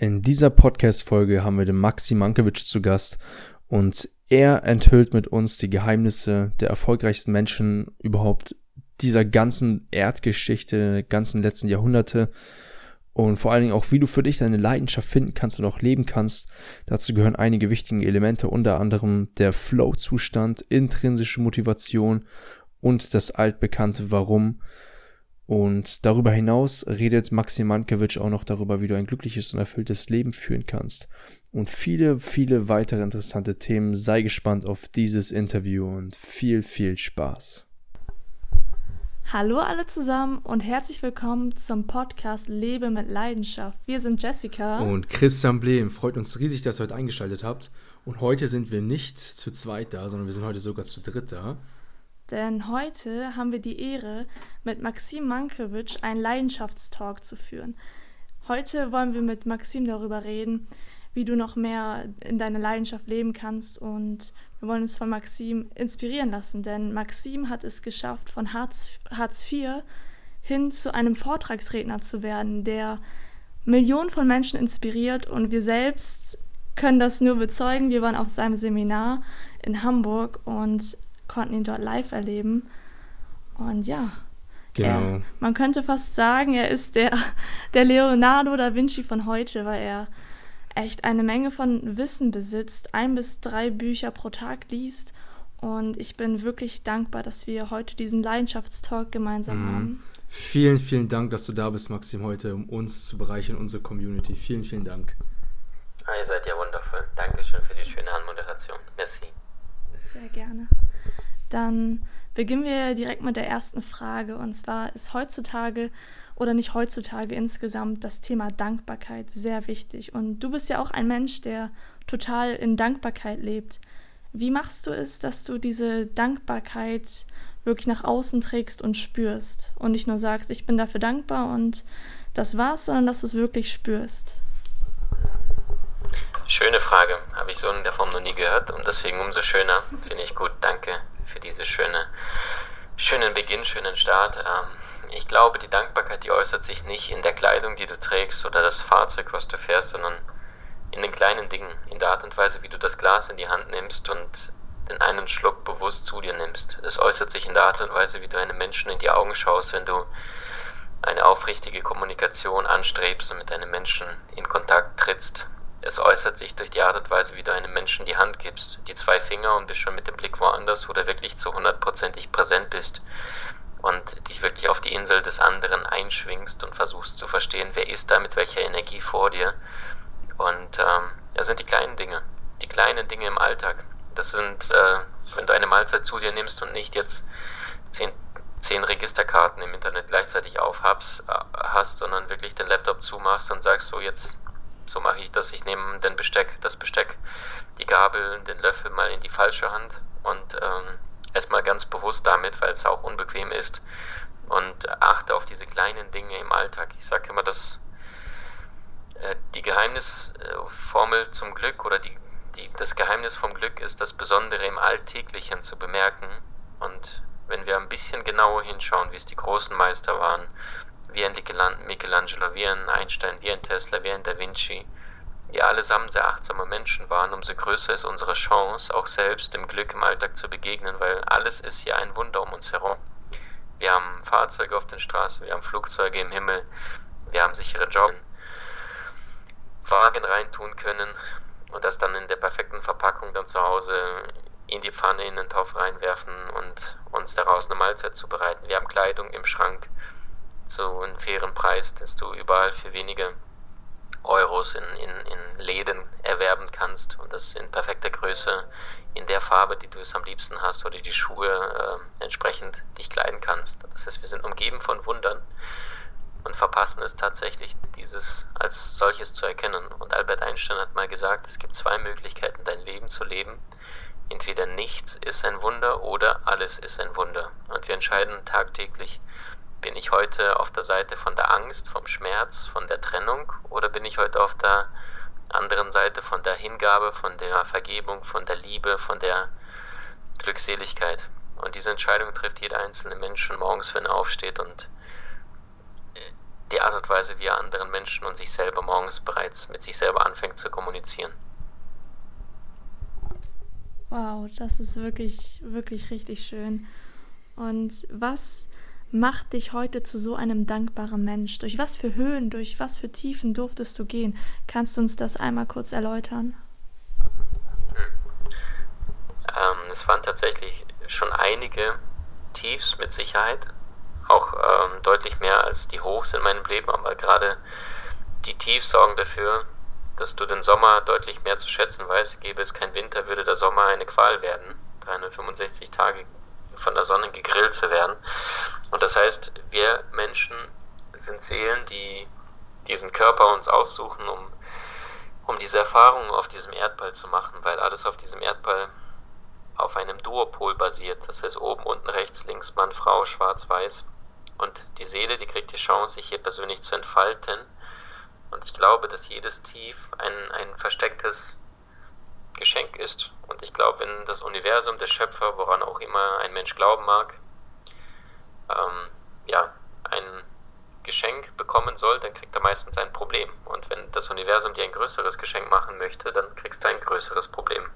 In dieser Podcast-Folge haben wir den Maxi Mankiewicz zu Gast und er enthüllt mit uns die Geheimnisse der erfolgreichsten Menschen überhaupt dieser ganzen Erdgeschichte, ganzen letzten Jahrhunderte und vor allen Dingen auch, wie du für dich deine Leidenschaft finden kannst und auch leben kannst. Dazu gehören einige wichtige Elemente, unter anderem der Flow-Zustand, intrinsische Motivation und das altbekannte Warum. Und darüber hinaus redet Maxim Mankiewicz auch noch darüber, wie du ein glückliches und erfülltes Leben führen kannst. Und viele, viele weitere interessante Themen. Sei gespannt auf dieses Interview und viel, viel Spaß. Hallo alle zusammen und herzlich willkommen zum Podcast Lebe mit Leidenschaft. Wir sind Jessica und Christian Blehm. Freut uns riesig, dass ihr heute eingeschaltet habt. Und heute sind wir nicht zu zweit da, sondern wir sind heute sogar zu dritt da. Denn heute haben wir die Ehre, mit Maxim Mankiewicz einen Leidenschaftstalk zu führen. Heute wollen wir mit Maxim darüber reden, wie du noch mehr in deiner Leidenschaft leben kannst und wir wollen uns von Maxim inspirieren lassen, denn Maxim hat es geschafft, von Hartz, Hartz IV hin zu einem Vortragsredner zu werden, der Millionen von Menschen inspiriert und wir selbst können das nur bezeugen. Wir waren auf seinem Seminar in Hamburg und konnten ihn dort live erleben. Und ja, genau. Er, man könnte fast sagen, er ist der, der Leonardo da Vinci von heute, weil er echt eine Menge von Wissen besitzt, ein bis drei Bücher pro Tag liest. Und ich bin wirklich dankbar, dass wir heute diesen Leidenschaftstalk gemeinsam mhm. haben. Vielen, vielen Dank, dass du da bist, Maxim, heute, um uns zu bereichern, unsere Community. Vielen, vielen Dank. Ah, ihr seid ja wundervoll. Dankeschön für die schöne Anmoderation. Merci. Sehr gerne. Dann beginnen wir direkt mit der ersten Frage. Und zwar ist heutzutage oder nicht heutzutage insgesamt das Thema Dankbarkeit sehr wichtig. Und du bist ja auch ein Mensch, der total in Dankbarkeit lebt. Wie machst du es, dass du diese Dankbarkeit wirklich nach außen trägst und spürst und nicht nur sagst, ich bin dafür dankbar und das war's, sondern dass du es wirklich spürst? Schöne Frage, habe ich so in der Form noch nie gehört und deswegen umso schöner. Finde ich gut, danke für diesen schöne, schönen Beginn, schönen Start. Ähm, ich glaube, die Dankbarkeit, die äußert sich nicht in der Kleidung, die du trägst oder das Fahrzeug, was du fährst, sondern in den kleinen Dingen, in der Art und Weise, wie du das Glas in die Hand nimmst und den einen Schluck bewusst zu dir nimmst. Es äußert sich in der Art und Weise, wie du einem Menschen in die Augen schaust, wenn du eine aufrichtige Kommunikation anstrebst und mit einem Menschen in Kontakt trittst, es äußert sich durch die Art und Weise, wie du einem Menschen die Hand gibst, die zwei Finger und bist schon mit dem Blick woanders, wo du wirklich zu hundertprozentig präsent bist und dich wirklich auf die Insel des anderen einschwingst und versuchst zu verstehen, wer ist da mit welcher Energie vor dir. Und ähm, das sind die kleinen Dinge, die kleinen Dinge im Alltag. Das sind, äh, wenn du eine Mahlzeit zu dir nimmst und nicht jetzt zehn, zehn Registerkarten im Internet gleichzeitig aufhast, äh, hast, sondern wirklich den Laptop zumachst und sagst so, jetzt so mache ich das. Ich nehme den Besteck, das Besteck, die Gabel, den Löffel mal in die falsche Hand und ähm, mal ganz bewusst damit, weil es auch unbequem ist und achte auf diese kleinen Dinge im Alltag. Ich sage immer, dass äh, die Geheimnisformel zum Glück oder die, die, das Geheimnis vom Glück ist, das Besondere im Alltäglichen zu bemerken. Und wenn wir ein bisschen genauer hinschauen, wie es die großen Meister waren, wie ein Michelangelo, wie ein Einstein, wie ein Tesla, wie ein Da Vinci, die allesamt sehr achtsame Menschen waren, umso größer ist unsere Chance, auch selbst dem Glück im Alltag zu begegnen, weil alles ist ja ein Wunder um uns herum. Wir haben Fahrzeuge auf den Straßen, wir haben Flugzeuge im Himmel, wir haben sichere Jobs, Wagen reintun können und das dann in der perfekten Verpackung dann zu Hause in die Pfanne, in den Topf reinwerfen und uns daraus eine Mahlzeit zubereiten. Wir haben Kleidung im Schrank, zu einem fairen Preis, dass du überall für wenige Euros in, in, in Läden erwerben kannst und das in perfekter Größe, in der Farbe, die du es am liebsten hast oder die Schuhe äh, entsprechend dich kleiden kannst. Das heißt, wir sind umgeben von Wundern und verpassen es tatsächlich, dieses als solches zu erkennen. Und Albert Einstein hat mal gesagt, es gibt zwei Möglichkeiten, dein Leben zu leben. Entweder nichts ist ein Wunder oder alles ist ein Wunder. Und wir entscheiden tagtäglich, bin ich heute auf der Seite von der Angst, vom Schmerz, von der Trennung oder bin ich heute auf der anderen Seite von der Hingabe, von der Vergebung, von der Liebe, von der Glückseligkeit? Und diese Entscheidung trifft jeder einzelne Mensch morgens, wenn er aufsteht. Und die Art und Weise, wie er anderen Menschen und sich selber morgens bereits mit sich selber anfängt zu kommunizieren. Wow, das ist wirklich, wirklich richtig schön. Und was macht dich heute zu so einem dankbaren Mensch? Durch was für Höhen, durch was für Tiefen durftest du gehen? Kannst du uns das einmal kurz erläutern? Hm. Ähm, es waren tatsächlich schon einige Tiefs mit Sicherheit, auch ähm, deutlich mehr als die Hochs in meinem Leben, aber gerade die Tiefs sorgen dafür, dass du den Sommer deutlich mehr zu schätzen weißt. Gäbe es keinen Winter, würde der Sommer eine Qual werden. 365 Tage von der Sonne gegrillt zu werden. Und das heißt, wir Menschen sind Seelen, die diesen Körper uns aussuchen, um, um diese Erfahrungen auf diesem Erdball zu machen, weil alles auf diesem Erdball auf einem Duopol basiert. Das heißt oben, unten, rechts, links, Mann, Frau, schwarz, weiß. Und die Seele, die kriegt die Chance, sich hier persönlich zu entfalten. Und ich glaube, dass jedes Tief ein, ein verstecktes Geschenk ist. Und ich glaube, wenn das Universum, der Schöpfer, woran auch immer ein Mensch glauben mag, ähm, ja, ein Geschenk bekommen soll, dann kriegt er meistens ein Problem. Und wenn das Universum dir ein größeres Geschenk machen möchte, dann kriegst du ein größeres Problem.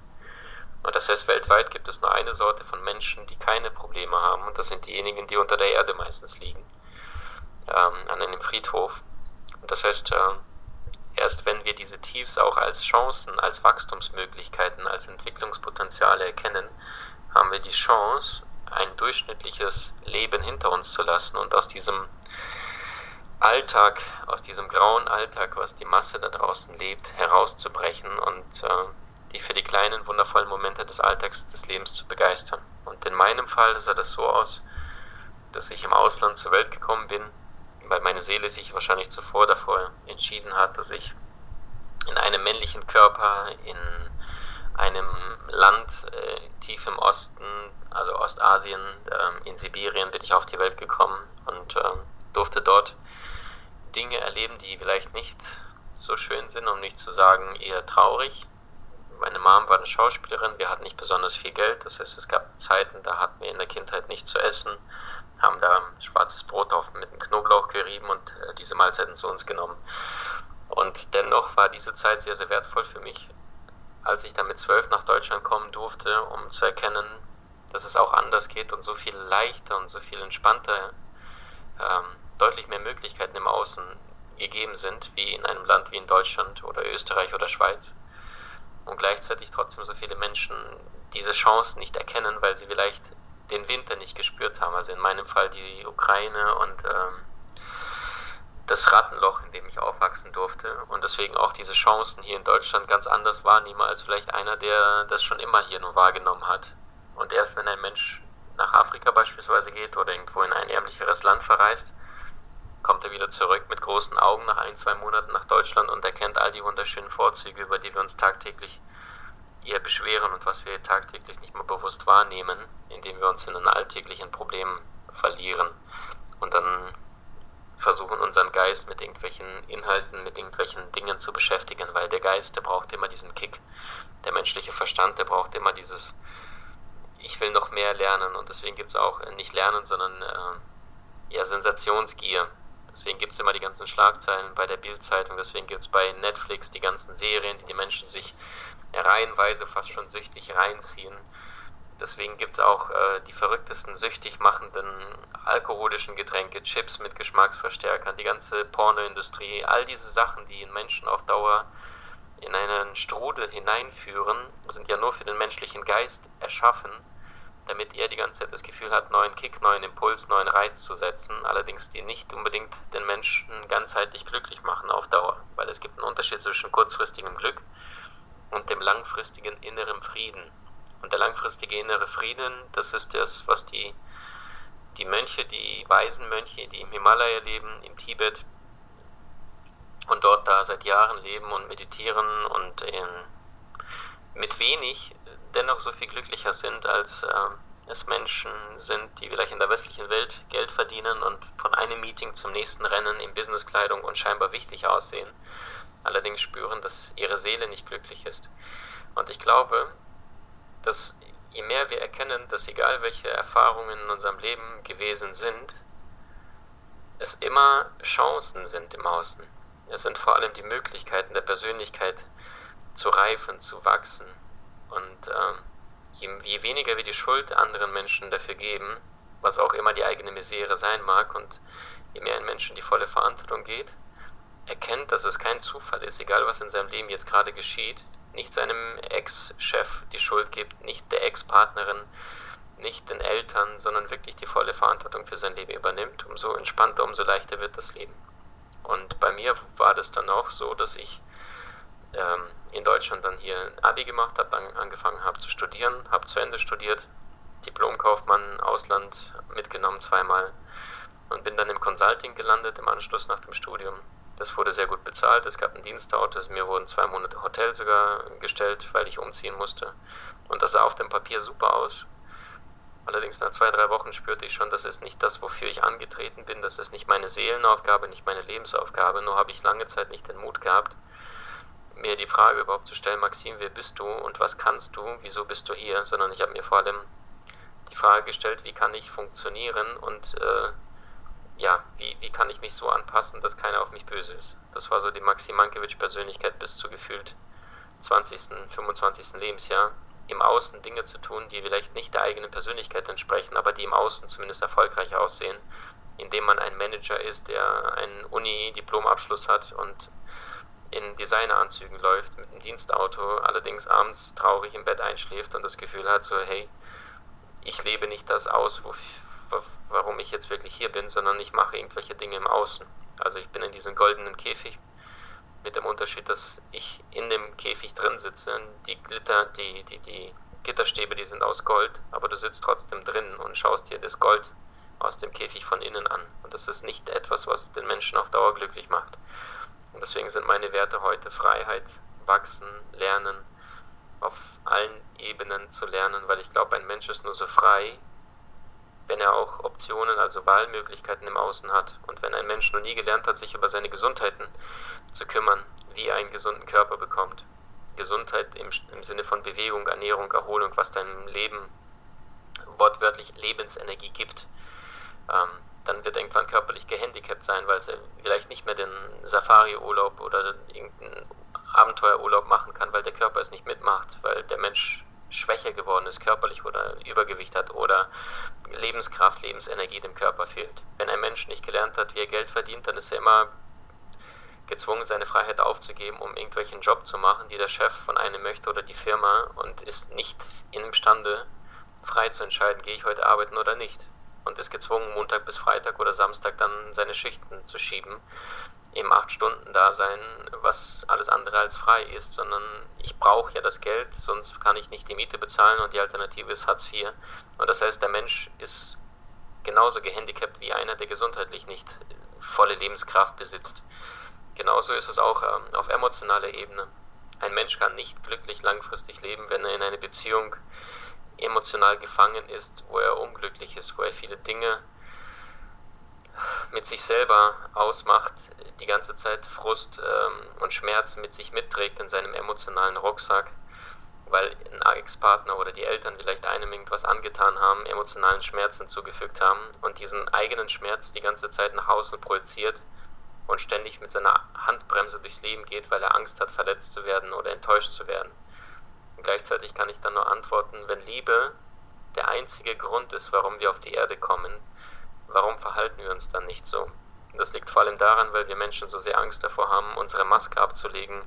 Und das heißt, weltweit gibt es nur eine Sorte von Menschen, die keine Probleme haben. Und das sind diejenigen, die unter der Erde meistens liegen. Ähm, an einem Friedhof. Und das heißt, äh, erst wenn wir diese Tiefs auch als Chancen, als Wachstumsmöglichkeiten, als Entwicklungspotenziale erkennen, haben wir die Chance, ein durchschnittliches Leben hinter uns zu lassen und aus diesem Alltag, aus diesem grauen Alltag, was die Masse da draußen lebt, herauszubrechen und äh, die für die kleinen, wundervollen Momente des Alltags des Lebens zu begeistern. Und in meinem Fall sah das so aus, dass ich im Ausland zur Welt gekommen bin, weil meine Seele sich wahrscheinlich zuvor davor entschieden hat, dass ich in einem männlichen Körper in einem Land äh, tief im Osten, also Ostasien, äh, in Sibirien bin ich auf die Welt gekommen und äh, durfte dort Dinge erleben, die vielleicht nicht so schön sind, um nicht zu sagen eher traurig. Meine Mom war eine Schauspielerin, wir hatten nicht besonders viel Geld, das heißt, es gab Zeiten, da hatten wir in der Kindheit nichts zu essen, haben da schwarzes Brot auf mit einem Knoblauch gerieben und äh, diese Mahlzeiten zu uns genommen. Und dennoch war diese Zeit sehr, sehr wertvoll für mich, als ich dann mit zwölf nach Deutschland kommen durfte, um zu erkennen, dass es auch anders geht und so viel leichter und so viel entspannter, ähm, deutlich mehr Möglichkeiten im Außen gegeben sind, wie in einem Land wie in Deutschland oder Österreich oder Schweiz und gleichzeitig trotzdem so viele Menschen diese Chance nicht erkennen, weil sie vielleicht den Winter nicht gespürt haben. Also in meinem Fall die Ukraine und ähm, das Rattenloch, in dem ich aufwachsen durfte und deswegen auch diese Chancen hier in Deutschland ganz anders wahrnehme als vielleicht einer, der das schon immer hier nur wahrgenommen hat. Und erst wenn ein Mensch nach Afrika beispielsweise geht oder irgendwo in ein ärmlicheres Land verreist, kommt er wieder zurück mit großen Augen nach ein, zwei Monaten nach Deutschland und erkennt all die wunderschönen Vorzüge, über die wir uns tagtäglich eher beschweren und was wir tagtäglich nicht mehr bewusst wahrnehmen, indem wir uns in den alltäglichen Problemen verlieren und dann versuchen, unseren Geist mit irgendwelchen Inhalten, mit irgendwelchen Dingen zu beschäftigen, weil der Geist, der braucht immer diesen Kick. Der menschliche Verstand, der braucht immer dieses, ich will noch mehr lernen und deswegen gibt es auch nicht Lernen, sondern äh, ja, Sensationsgier. Deswegen gibt es immer die ganzen Schlagzeilen bei der Bildzeitung, deswegen gibt es bei Netflix die ganzen Serien, die die Menschen sich reihenweise fast schon süchtig reinziehen. Deswegen gibt es auch äh, die verrücktesten süchtig machenden alkoholischen Getränke, Chips mit Geschmacksverstärkern, die ganze Pornoindustrie, all diese Sachen, die in Menschen auf Dauer in einen Strudel hineinführen, sind ja nur für den menschlichen Geist erschaffen, damit er die ganze Zeit das Gefühl hat, neuen Kick, neuen Impuls, neuen Reiz zu setzen, allerdings die nicht unbedingt den Menschen ganzheitlich glücklich machen auf Dauer, weil es gibt einen Unterschied zwischen kurzfristigem Glück dem langfristigen inneren Frieden. Und der langfristige innere Frieden, das ist das, was die, die Mönche, die weisen Mönche, die im Himalaya leben, im Tibet und dort da seit Jahren leben und meditieren und in, mit wenig dennoch so viel glücklicher sind, als äh, es Menschen sind, die vielleicht in der westlichen Welt Geld verdienen und von einem Meeting zum nächsten rennen in Businesskleidung und scheinbar wichtig aussehen allerdings spüren, dass ihre Seele nicht glücklich ist. Und ich glaube, dass je mehr wir erkennen, dass egal welche Erfahrungen in unserem Leben gewesen sind, es immer Chancen sind im Außen. Es sind vor allem die Möglichkeiten der Persönlichkeit zu reifen, zu wachsen. Und ähm, je, je weniger wir die Schuld anderen Menschen dafür geben, was auch immer die eigene Misere sein mag, und je mehr ein Mensch in die volle Verantwortung geht, erkennt, dass es kein Zufall ist, egal was in seinem Leben jetzt gerade geschieht, nicht seinem Ex-Chef die Schuld gibt, nicht der Ex-Partnerin, nicht den Eltern, sondern wirklich die volle Verantwortung für sein Leben übernimmt, umso entspannter, umso leichter wird das Leben. Und bei mir war das dann auch so, dass ich ähm, in Deutschland dann hier ein Abi gemacht habe, an, angefangen habe zu studieren, habe zu Ende studiert, Diplomkaufmann, Ausland mitgenommen zweimal und bin dann im Consulting gelandet im Anschluss nach dem Studium. Das wurde sehr gut bezahlt, es gab ein Dienstauto, mir wurden zwei Monate Hotel sogar gestellt, weil ich umziehen musste. Und das sah auf dem Papier super aus. Allerdings nach zwei, drei Wochen spürte ich schon, das ist nicht das, wofür ich angetreten bin, das ist nicht meine Seelenaufgabe, nicht meine Lebensaufgabe, nur habe ich lange Zeit nicht den Mut gehabt, mir die Frage überhaupt zu stellen, Maxim, wer bist du und was kannst du, wieso bist du hier, sondern ich habe mir vor allem die Frage gestellt, wie kann ich funktionieren? Und äh, ja, wie, wie kann ich mich so anpassen, dass keiner auf mich böse ist. Das war so die Maxim Mankiewicz-Persönlichkeit bis zu gefühlt 20., 25. Lebensjahr im Außen Dinge zu tun, die vielleicht nicht der eigenen Persönlichkeit entsprechen, aber die im Außen zumindest erfolgreich aussehen, indem man ein Manager ist, der einen Uni-Diplomabschluss hat und in Designeranzügen läuft mit einem Dienstauto, allerdings abends traurig im Bett einschläft und das Gefühl hat, so hey, ich lebe nicht das aus, warum ich jetzt wirklich hier bin, sondern ich mache irgendwelche Dinge im Außen. Also ich bin in diesem goldenen Käfig mit dem Unterschied, dass ich in dem Käfig drin sitze. Die Glitter, die, die, die Gitterstäbe, die sind aus Gold, aber du sitzt trotzdem drin und schaust dir das Gold aus dem Käfig von innen an. Und das ist nicht etwas, was den Menschen auf Dauer glücklich macht. Und deswegen sind meine Werte heute Freiheit, wachsen, lernen, auf allen Ebenen zu lernen, weil ich glaube, ein Mensch ist nur so frei, wenn er auch Optionen, also Wahlmöglichkeiten im Außen hat. Und wenn ein Mensch noch nie gelernt hat, sich über seine Gesundheiten zu kümmern, wie er einen gesunden Körper bekommt. Gesundheit im, im Sinne von Bewegung, Ernährung, Erholung, was deinem Leben wortwörtlich Lebensenergie gibt. Ähm, dann wird irgendwann körperlich gehandicapt sein, weil er vielleicht nicht mehr den Safari-Urlaub oder irgendeinen Abenteuerurlaub machen kann, weil der Körper es nicht mitmacht, weil der Mensch schwächer geworden ist, körperlich oder Übergewicht hat oder Lebenskraft, Lebensenergie dem Körper fehlt. Wenn ein Mensch nicht gelernt hat, wie er Geld verdient, dann ist er immer gezwungen, seine Freiheit aufzugeben, um irgendwelchen Job zu machen, die der Chef von einem möchte oder die Firma und ist nicht imstande, frei zu entscheiden, gehe ich heute arbeiten oder nicht. Und ist gezwungen, Montag bis Freitag oder Samstag dann seine Schichten zu schieben im 8-Stunden-Dasein, was alles andere als frei ist, sondern ich brauche ja das Geld, sonst kann ich nicht die Miete bezahlen und die Alternative ist Hartz IV. Und das heißt, der Mensch ist genauso gehandicapt wie einer, der gesundheitlich nicht volle Lebenskraft besitzt. Genauso ist es auch ähm, auf emotionaler Ebene. Ein Mensch kann nicht glücklich langfristig leben, wenn er in einer Beziehung emotional gefangen ist, wo er unglücklich ist, wo er viele Dinge mit sich selber ausmacht, die ganze Zeit Frust ähm, und Schmerz mit sich mitträgt in seinem emotionalen Rucksack, weil ein Ex-Partner oder die Eltern vielleicht einem irgendwas angetan haben, emotionalen Schmerzen zugefügt haben und diesen eigenen Schmerz die ganze Zeit nach außen projiziert und ständig mit seiner Handbremse durchs Leben geht, weil er Angst hat, verletzt zu werden oder enttäuscht zu werden. Und gleichzeitig kann ich dann nur antworten, wenn Liebe der einzige Grund ist, warum wir auf die Erde kommen, warum verhalten wir uns dann nicht so? Das liegt vor allem daran, weil wir Menschen so sehr Angst davor haben, unsere Maske abzulegen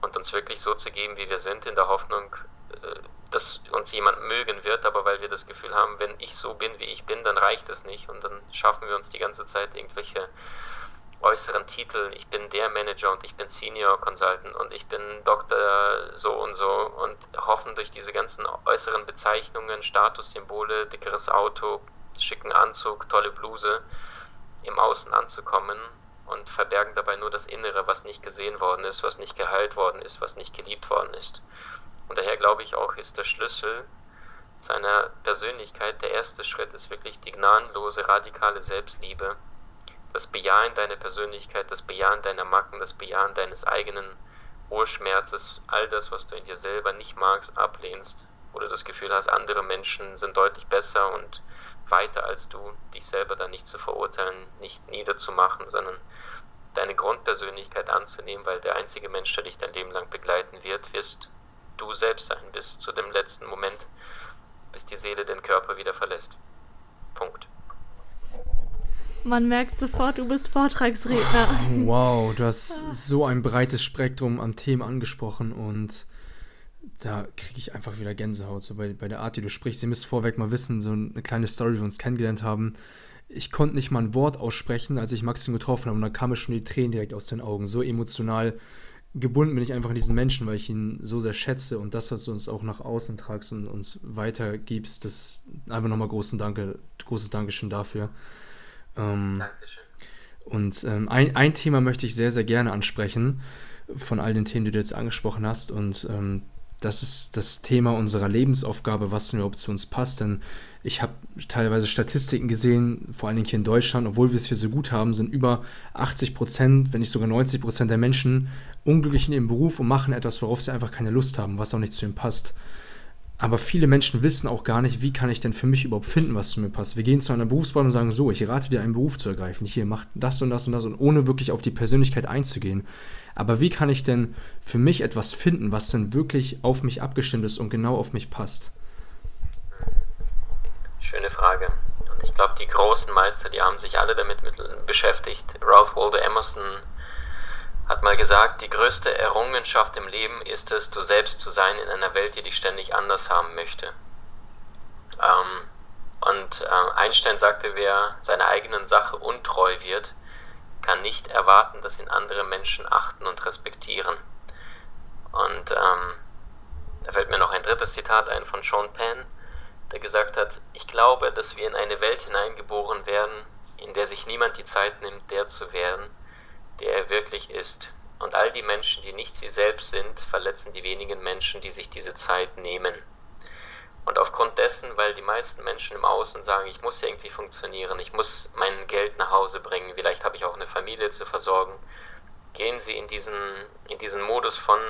und uns wirklich so zu geben, wie wir sind, in der Hoffnung, äh, dass uns jemand mögen wird, aber weil wir das Gefühl haben, wenn ich so bin, wie ich bin, dann reicht das nicht und dann schaffen wir uns die ganze Zeit irgendwelche äußeren Titel. Ich bin der Manager und ich bin Senior Consultant und ich bin Doktor so und so und hoffen durch diese ganzen äußeren Bezeichnungen, Statussymbole, dickeres Auto, schicken Anzug, tolle Bluse im Außen anzukommen und verbergen dabei nur das Innere, was nicht gesehen worden ist, was nicht geheilt worden ist, was nicht geliebt worden ist. Und daher glaube ich auch, ist der Schlüssel zu einer Persönlichkeit, der erste Schritt ist wirklich die gnadenlose, radikale Selbstliebe, das Bejahen deiner Persönlichkeit, das Bejahen deiner Macken, das Bejahen deines eigenen Urschmerzes, all das, was du in dir selber nicht magst, ablehnst, wo du das Gefühl hast, andere Menschen sind deutlich besser und weiter als du, dich selber dann nicht zu verurteilen, nicht niederzumachen, sondern deine Grundpersönlichkeit anzunehmen, weil der einzige Mensch, der dich dein Leben lang begleiten wird, wirst du selbst sein, bis zu dem letzten Moment, bis die Seele den Körper wieder verlässt. Punkt. Man merkt sofort, du bist Vortragsredner. Wow, du hast so ein breites Spektrum an Themen angesprochen und da kriege ich einfach wieder Gänsehaut, so bei, bei der Art, wie du sprichst. Ihr müsst vorweg mal wissen, so eine kleine Story, wie wir uns kennengelernt haben. Ich konnte nicht mal ein Wort aussprechen, als ich Maxim getroffen habe und da kamen schon die Tränen direkt aus den Augen. So emotional gebunden bin ich einfach an diesen Menschen, weil ich ihn so sehr schätze und das, was du uns auch nach außen tragst und uns weitergibst, das einfach nochmal großen Danke, großes Dankeschön dafür. Ähm, Dankeschön. Und ähm, ein, ein Thema möchte ich sehr, sehr gerne ansprechen von all den Themen, die du jetzt angesprochen hast und ähm, das ist das Thema unserer Lebensaufgabe, was denn überhaupt zu uns passt. Denn ich habe teilweise Statistiken gesehen, vor allen Dingen hier in Deutschland, obwohl wir es hier so gut haben, sind über 80 Prozent, wenn nicht sogar 90 Prozent der Menschen unglücklich in ihrem Beruf und machen etwas, worauf sie einfach keine Lust haben, was auch nicht zu ihnen passt. Aber viele Menschen wissen auch gar nicht, wie kann ich denn für mich überhaupt finden, was zu mir passt. Wir gehen zu einer Berufsbahn und sagen so, ich rate dir einen Beruf zu ergreifen. Hier, mach das und das und das und ohne wirklich auf die Persönlichkeit einzugehen. Aber wie kann ich denn für mich etwas finden, was denn wirklich auf mich abgestimmt ist und genau auf mich passt? Schöne Frage. Und ich glaube, die großen Meister, die haben sich alle damit beschäftigt. Ralph Waldo Emerson hat mal gesagt, die größte Errungenschaft im Leben ist es, du selbst zu sein in einer Welt, die dich ständig anders haben möchte. Ähm, und äh, Einstein sagte, wer seiner eigenen Sache untreu wird, kann nicht erwarten, dass ihn andere Menschen achten und respektieren. Und ähm, da fällt mir noch ein drittes Zitat ein von Sean Penn, der gesagt hat, ich glaube, dass wir in eine Welt hineingeboren werden, in der sich niemand die Zeit nimmt, der zu werden, der er wirklich ist. Und all die Menschen, die nicht sie selbst sind, verletzen die wenigen Menschen, die sich diese Zeit nehmen. Und aufgrund dessen, weil die meisten Menschen im Außen sagen, ich muss irgendwie funktionieren, ich muss mein Geld nach Hause bringen, vielleicht habe ich auch eine Familie zu versorgen, gehen sie in diesen, in diesen Modus von,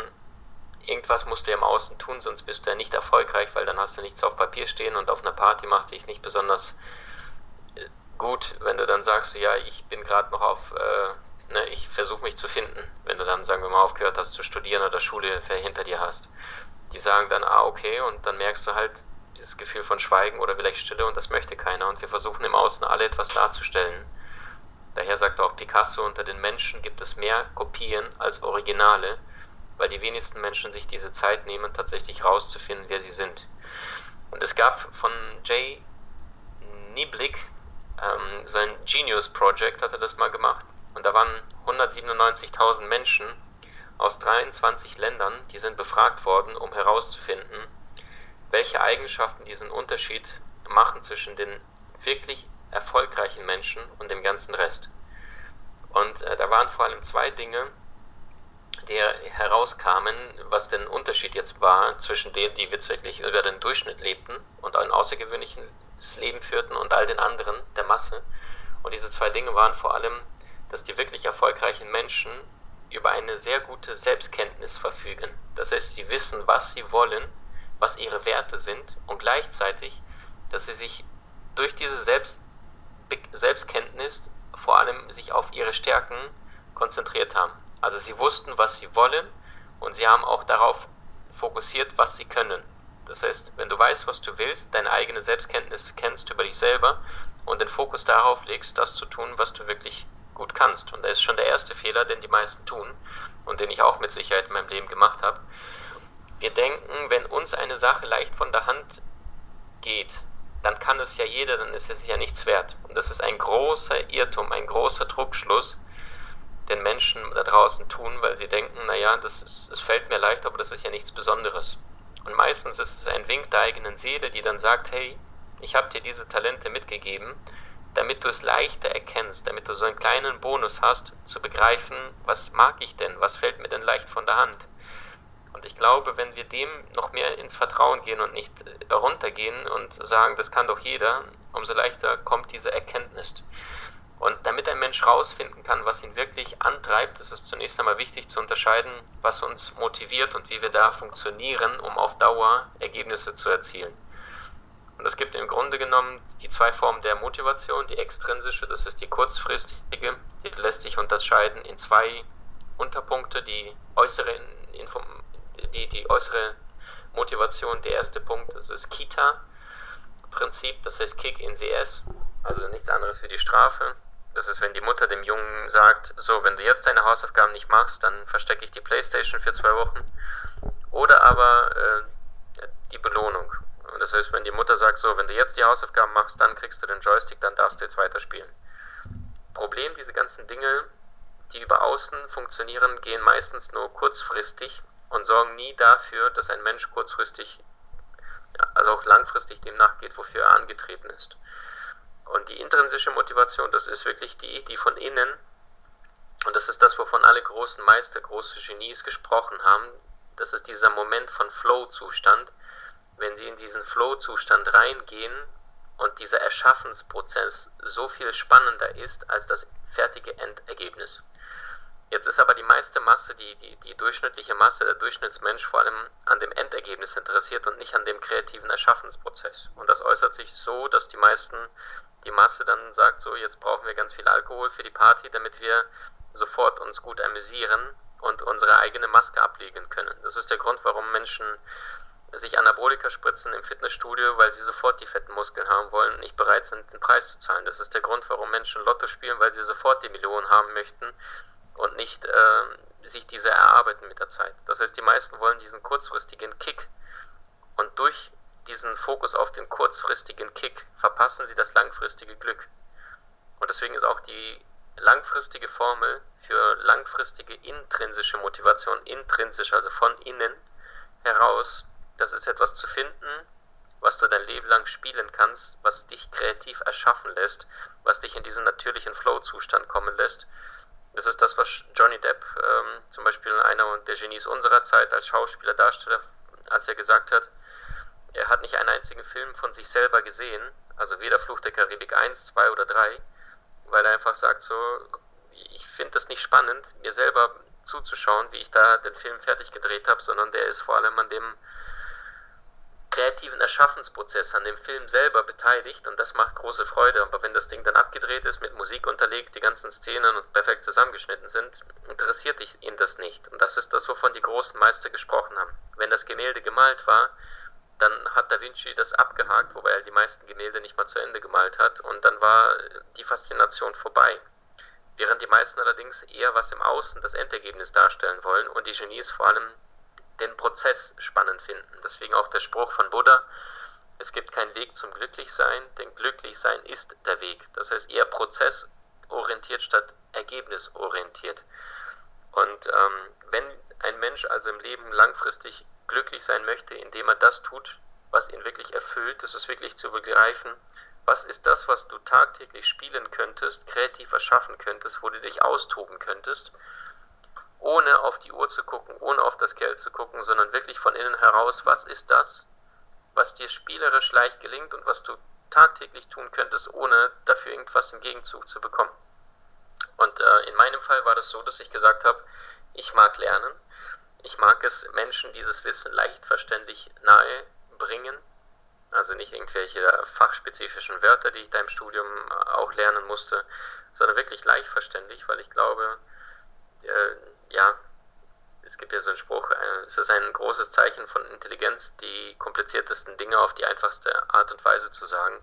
irgendwas musst du ja im Außen tun, sonst bist du ja nicht erfolgreich, weil dann hast du nichts auf Papier stehen und auf einer Party macht sich nicht besonders äh, gut, wenn du dann sagst, ja, ich bin gerade noch auf äh, ne, ich versuche mich zu finden, wenn du dann, sagen wir mal, aufgehört hast zu studieren oder Schule hinter dir hast. Die sagen dann, ah, okay, und dann merkst du halt dieses Gefühl von Schweigen oder vielleicht Stille und das möchte keiner. Und wir versuchen im Außen alle etwas darzustellen. Daher sagt auch Picasso, unter den Menschen gibt es mehr Kopien als Originale, weil die wenigsten Menschen sich diese Zeit nehmen, tatsächlich rauszufinden, wer sie sind. Und es gab von Jay Niblick ähm, sein Genius Project, hat er das mal gemacht. Und da waren 197.000 Menschen aus 23 Ländern, die sind befragt worden, um herauszufinden, welche Eigenschaften diesen Unterschied machen zwischen den wirklich erfolgreichen Menschen und dem ganzen Rest. Und äh, da waren vor allem zwei Dinge, die herauskamen, was den Unterschied jetzt war zwischen denen, die jetzt wirklich über den Durchschnitt lebten und ein außergewöhnliches Leben führten und all den anderen, der Masse. Und diese zwei Dinge waren vor allem dass die wirklich erfolgreichen Menschen über eine sehr gute Selbstkenntnis verfügen. Das heißt, sie wissen, was sie wollen, was ihre Werte sind und gleichzeitig, dass sie sich durch diese Selbst Selbstkenntnis vor allem sich auf ihre Stärken konzentriert haben. Also sie wussten, was sie wollen und sie haben auch darauf fokussiert, was sie können. Das heißt, wenn du weißt, was du willst, deine eigene Selbstkenntnis kennst über dich selber und den Fokus darauf legst, das zu tun, was du wirklich gut kannst. Und das ist schon der erste Fehler, den die meisten tun und den ich auch mit Sicherheit in meinem Leben gemacht habe. Wir denken, wenn uns eine Sache leicht von der Hand geht, dann kann es ja jeder, dann ist es ja nichts wert. Und das ist ein großer Irrtum, ein großer Druckschluss, den Menschen da draußen tun, weil sie denken, naja, das, ist, das fällt mir leicht, aber das ist ja nichts Besonderes. Und meistens ist es ein Wink der eigenen Seele, die dann sagt, hey, ich habe dir diese Talente mitgegeben, damit du es leichter erkennst, damit du so einen kleinen Bonus hast, zu begreifen, was mag ich denn, was fällt mir denn leicht von der Hand. Und ich glaube, wenn wir dem noch mehr ins Vertrauen gehen und nicht runtergehen und sagen, das kann doch jeder, umso leichter kommt diese Erkenntnis. Und damit ein Mensch rausfinden kann, was ihn wirklich antreibt, ist es zunächst einmal wichtig zu unterscheiden, was uns motiviert und wie wir da funktionieren, um auf Dauer Ergebnisse zu erzielen. Und es gibt im Grunde genommen die zwei Formen der Motivation. Die extrinsische, das ist die kurzfristige, die lässt sich unterscheiden in zwei Unterpunkte. Die äußere, die, die äußere Motivation, der erste Punkt, das ist Kita-Prinzip, das heißt Kick in CS, also nichts anderes wie die Strafe. Das ist, wenn die Mutter dem Jungen sagt, so, wenn du jetzt deine Hausaufgaben nicht machst, dann verstecke ich die Playstation für zwei Wochen. Oder aber äh, die Belohnung. Und das heißt, wenn die Mutter sagt, so, wenn du jetzt die Hausaufgaben machst, dann kriegst du den Joystick, dann darfst du jetzt weiterspielen. Problem, diese ganzen Dinge, die über außen funktionieren, gehen meistens nur kurzfristig und sorgen nie dafür, dass ein Mensch kurzfristig, also auch langfristig dem nachgeht, wofür er angetreten ist. Und die intrinsische Motivation, das ist wirklich die, die von innen, und das ist das, wovon alle großen Meister, große Genies gesprochen haben, das ist dieser Moment von Flow-Zustand, wenn sie in diesen Flow-Zustand reingehen und dieser Erschaffensprozess so viel spannender ist als das fertige Endergebnis. Jetzt ist aber die meiste Masse, die, die, die durchschnittliche Masse, der Durchschnittsmensch vor allem an dem Endergebnis interessiert und nicht an dem kreativen Erschaffensprozess. Und das äußert sich so, dass die meisten, die Masse dann sagt, so jetzt brauchen wir ganz viel Alkohol für die Party, damit wir sofort uns gut amüsieren und unsere eigene Maske ablegen können. Das ist der Grund, warum Menschen sich Anabolika spritzen im Fitnessstudio, weil sie sofort die fetten Muskeln haben wollen und nicht bereit sind, den Preis zu zahlen. Das ist der Grund, warum Menschen Lotto spielen, weil sie sofort die Millionen haben möchten und nicht äh, sich diese erarbeiten mit der Zeit. Das heißt, die meisten wollen diesen kurzfristigen Kick und durch diesen Fokus auf den kurzfristigen Kick verpassen sie das langfristige Glück. Und deswegen ist auch die langfristige Formel für langfristige intrinsische Motivation, intrinsisch, also von innen heraus, das ist etwas zu finden, was du dein Leben lang spielen kannst, was dich kreativ erschaffen lässt, was dich in diesen natürlichen Flow-Zustand kommen lässt. Das ist das, was Johnny Depp, ähm, zum Beispiel einer der Genies unserer Zeit als Schauspieler, Darsteller, als er gesagt hat, er hat nicht einen einzigen Film von sich selber gesehen, also weder Fluch der Karibik 1, 2 oder 3, weil er einfach sagt so, ich finde das nicht spannend, mir selber zuzuschauen, wie ich da den Film fertig gedreht habe, sondern der ist vor allem an dem kreativen Erschaffensprozess, an dem Film selber beteiligt und das macht große Freude. Aber wenn das Ding dann abgedreht ist, mit Musik unterlegt, die ganzen Szenen und perfekt zusammengeschnitten sind, interessiert ihn das nicht. Und das ist das, wovon die großen Meister gesprochen haben. Wenn das Gemälde gemalt war, dann hat Da Vinci das abgehakt, wobei er die meisten Gemälde nicht mal zu Ende gemalt hat und dann war die Faszination vorbei. Während die meisten allerdings eher was im Außen das Endergebnis darstellen wollen und die Genies vor allem den Prozess spannend finden. Deswegen auch der Spruch von Buddha, es gibt keinen Weg zum Glücklichsein, denn Glücklichsein ist der Weg. Das heißt eher prozessorientiert statt ergebnisorientiert. Und ähm, wenn ein Mensch also im Leben langfristig glücklich sein möchte, indem er das tut, was ihn wirklich erfüllt, das ist wirklich zu begreifen, was ist das, was du tagtäglich spielen könntest, kreativ erschaffen könntest, wo du dich austoben könntest ohne auf die Uhr zu gucken, ohne auf das Geld zu gucken, sondern wirklich von innen heraus, was ist das, was dir spielerisch leicht gelingt und was du tagtäglich tun könntest, ohne dafür irgendwas im Gegenzug zu bekommen. Und äh, in meinem Fall war das so, dass ich gesagt habe, ich mag lernen, ich mag es, Menschen dieses Wissen leicht verständlich nahe bringen, also nicht irgendwelche fachspezifischen Wörter, die ich da im Studium äh, auch lernen musste, sondern wirklich leicht verständlich, weil ich glaube, äh, ja, es gibt ja so einen Spruch, äh, es ist ein großes Zeichen von Intelligenz, die kompliziertesten Dinge auf die einfachste Art und Weise zu sagen.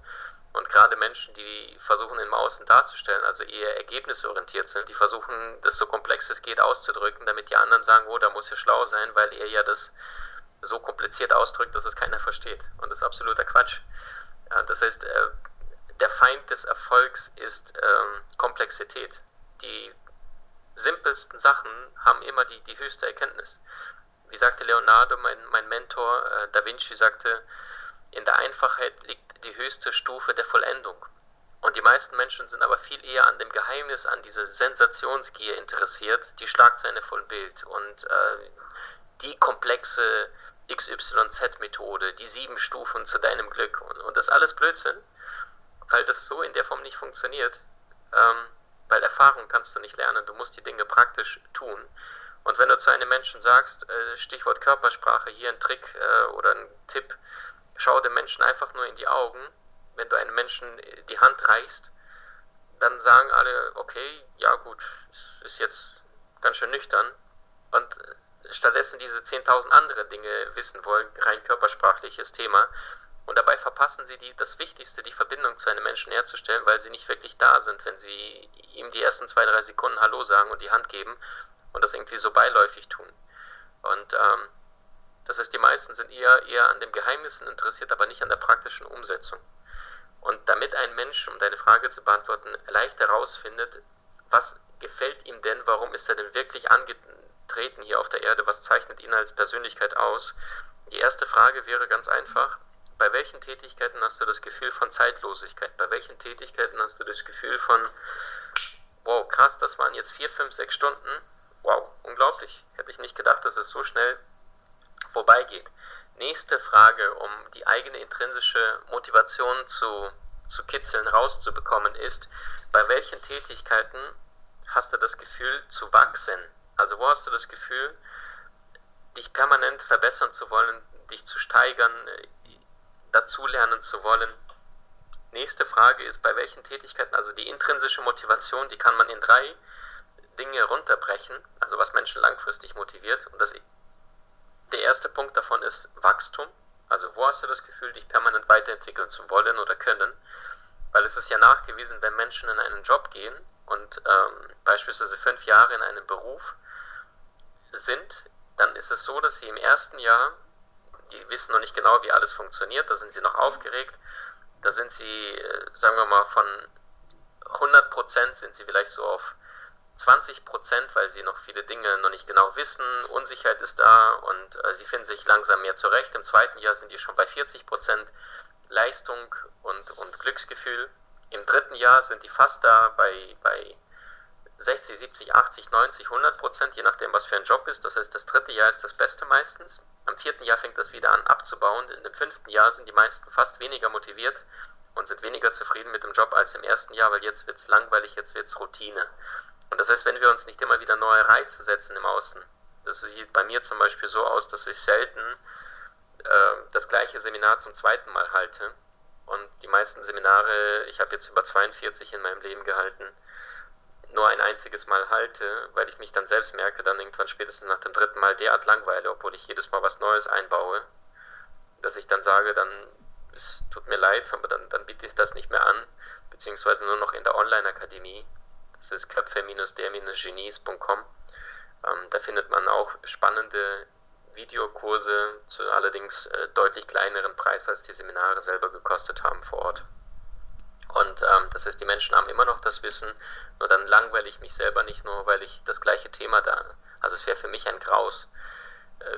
Und gerade Menschen, die versuchen im Außen darzustellen, also eher ergebnisorientiert sind, die versuchen, das so komplex es geht auszudrücken, damit die anderen sagen, oh, da muss ja schlau sein, weil er ja das so kompliziert ausdrückt, dass es keiner versteht. Und das ist absoluter Quatsch. Das heißt, äh, der Feind des Erfolgs ist ähm, Komplexität. Die simpelsten Sachen haben immer die, die höchste Erkenntnis. Wie sagte Leonardo, mein, mein Mentor, äh, Da Vinci sagte, in der Einfachheit liegt die höchste Stufe der Vollendung. Und die meisten Menschen sind aber viel eher an dem Geheimnis, an diese Sensationsgier interessiert, die Schlagzeile voll Bild und äh, die komplexe XYZ-Methode, die sieben Stufen zu deinem Glück und, und das alles Blödsinn, weil das so in der Form nicht funktioniert. Ähm, weil Erfahrung kannst du nicht lernen, du musst die Dinge praktisch tun. Und wenn du zu einem Menschen sagst, äh, Stichwort Körpersprache, hier ein Trick äh, oder ein Tipp, schau dem Menschen einfach nur in die Augen. Wenn du einem Menschen die Hand reichst, dann sagen alle, okay, ja gut, ist jetzt ganz schön nüchtern. Und stattdessen diese 10.000 andere Dinge wissen wollen, rein körpersprachliches Thema. Und dabei verpassen sie die, das Wichtigste, die Verbindung zu einem Menschen herzustellen, weil sie nicht wirklich da sind, wenn sie ihm die ersten zwei, drei Sekunden Hallo sagen und die Hand geben und das irgendwie so beiläufig tun. Und ähm, das heißt, die meisten sind eher, eher an den Geheimnissen interessiert, aber nicht an der praktischen Umsetzung. Und damit ein Mensch, um deine Frage zu beantworten, leicht herausfindet, was gefällt ihm denn, warum ist er denn wirklich angetreten hier auf der Erde, was zeichnet ihn als Persönlichkeit aus, die erste Frage wäre ganz einfach, bei welchen Tätigkeiten hast du das Gefühl von Zeitlosigkeit? Bei welchen Tätigkeiten hast du das Gefühl von, wow, krass, das waren jetzt vier, fünf, sechs Stunden. Wow, unglaublich. Hätte ich nicht gedacht, dass es so schnell vorbeigeht. Nächste Frage, um die eigene intrinsische Motivation zu, zu kitzeln, rauszubekommen, ist, bei welchen Tätigkeiten hast du das Gefühl zu wachsen? Also wo hast du das Gefühl, dich permanent verbessern zu wollen, dich zu steigern, dazulernen zu wollen. Nächste Frage ist, bei welchen Tätigkeiten, also die intrinsische Motivation, die kann man in drei Dinge runterbrechen, also was Menschen langfristig motiviert. Und das, der erste Punkt davon ist Wachstum. Also wo hast du das Gefühl, dich permanent weiterentwickeln zu wollen oder können? Weil es ist ja nachgewiesen, wenn Menschen in einen Job gehen und ähm, beispielsweise fünf Jahre in einem Beruf sind, dann ist es so, dass sie im ersten Jahr die wissen noch nicht genau, wie alles funktioniert, da sind sie noch aufgeregt, da sind sie, äh, sagen wir mal, von 100 Prozent sind sie vielleicht so auf 20 Prozent, weil sie noch viele Dinge noch nicht genau wissen, Unsicherheit ist da und äh, sie finden sich langsam mehr zurecht. Im zweiten Jahr sind die schon bei 40 Prozent Leistung und, und Glücksgefühl. Im dritten Jahr sind die fast da bei, bei 60, 70, 80, 90, 100 Prozent, je nachdem, was für ein Job ist. Das heißt, das dritte Jahr ist das Beste meistens. Am vierten Jahr fängt das wieder an abzubauen. In dem fünften Jahr sind die meisten fast weniger motiviert und sind weniger zufrieden mit dem Job als im ersten Jahr, weil jetzt wird es langweilig, jetzt wird es Routine. Und das heißt, wenn wir uns nicht immer wieder neue Reize setzen im Außen, das sieht bei mir zum Beispiel so aus, dass ich selten äh, das gleiche Seminar zum zweiten Mal halte. Und die meisten Seminare, ich habe jetzt über 42 in meinem Leben gehalten, nur ein einziges Mal halte, weil ich mich dann selbst merke, dann irgendwann spätestens nach dem dritten Mal derart langweile, obwohl ich jedes Mal was Neues einbaue, dass ich dann sage, dann es tut mir leid, aber dann, dann biete ich das nicht mehr an, beziehungsweise nur noch in der Online-Akademie. Das ist köpfe-der-genies.com. Ähm, da findet man auch spannende Videokurse zu allerdings äh, deutlich kleineren Preis, als die Seminare selber gekostet haben vor Ort. Und ähm, das heißt, die Menschen haben immer noch das Wissen, nur dann langweile ich mich selber nicht nur, weil ich das gleiche Thema da. Also es wäre für mich ein Graus, äh,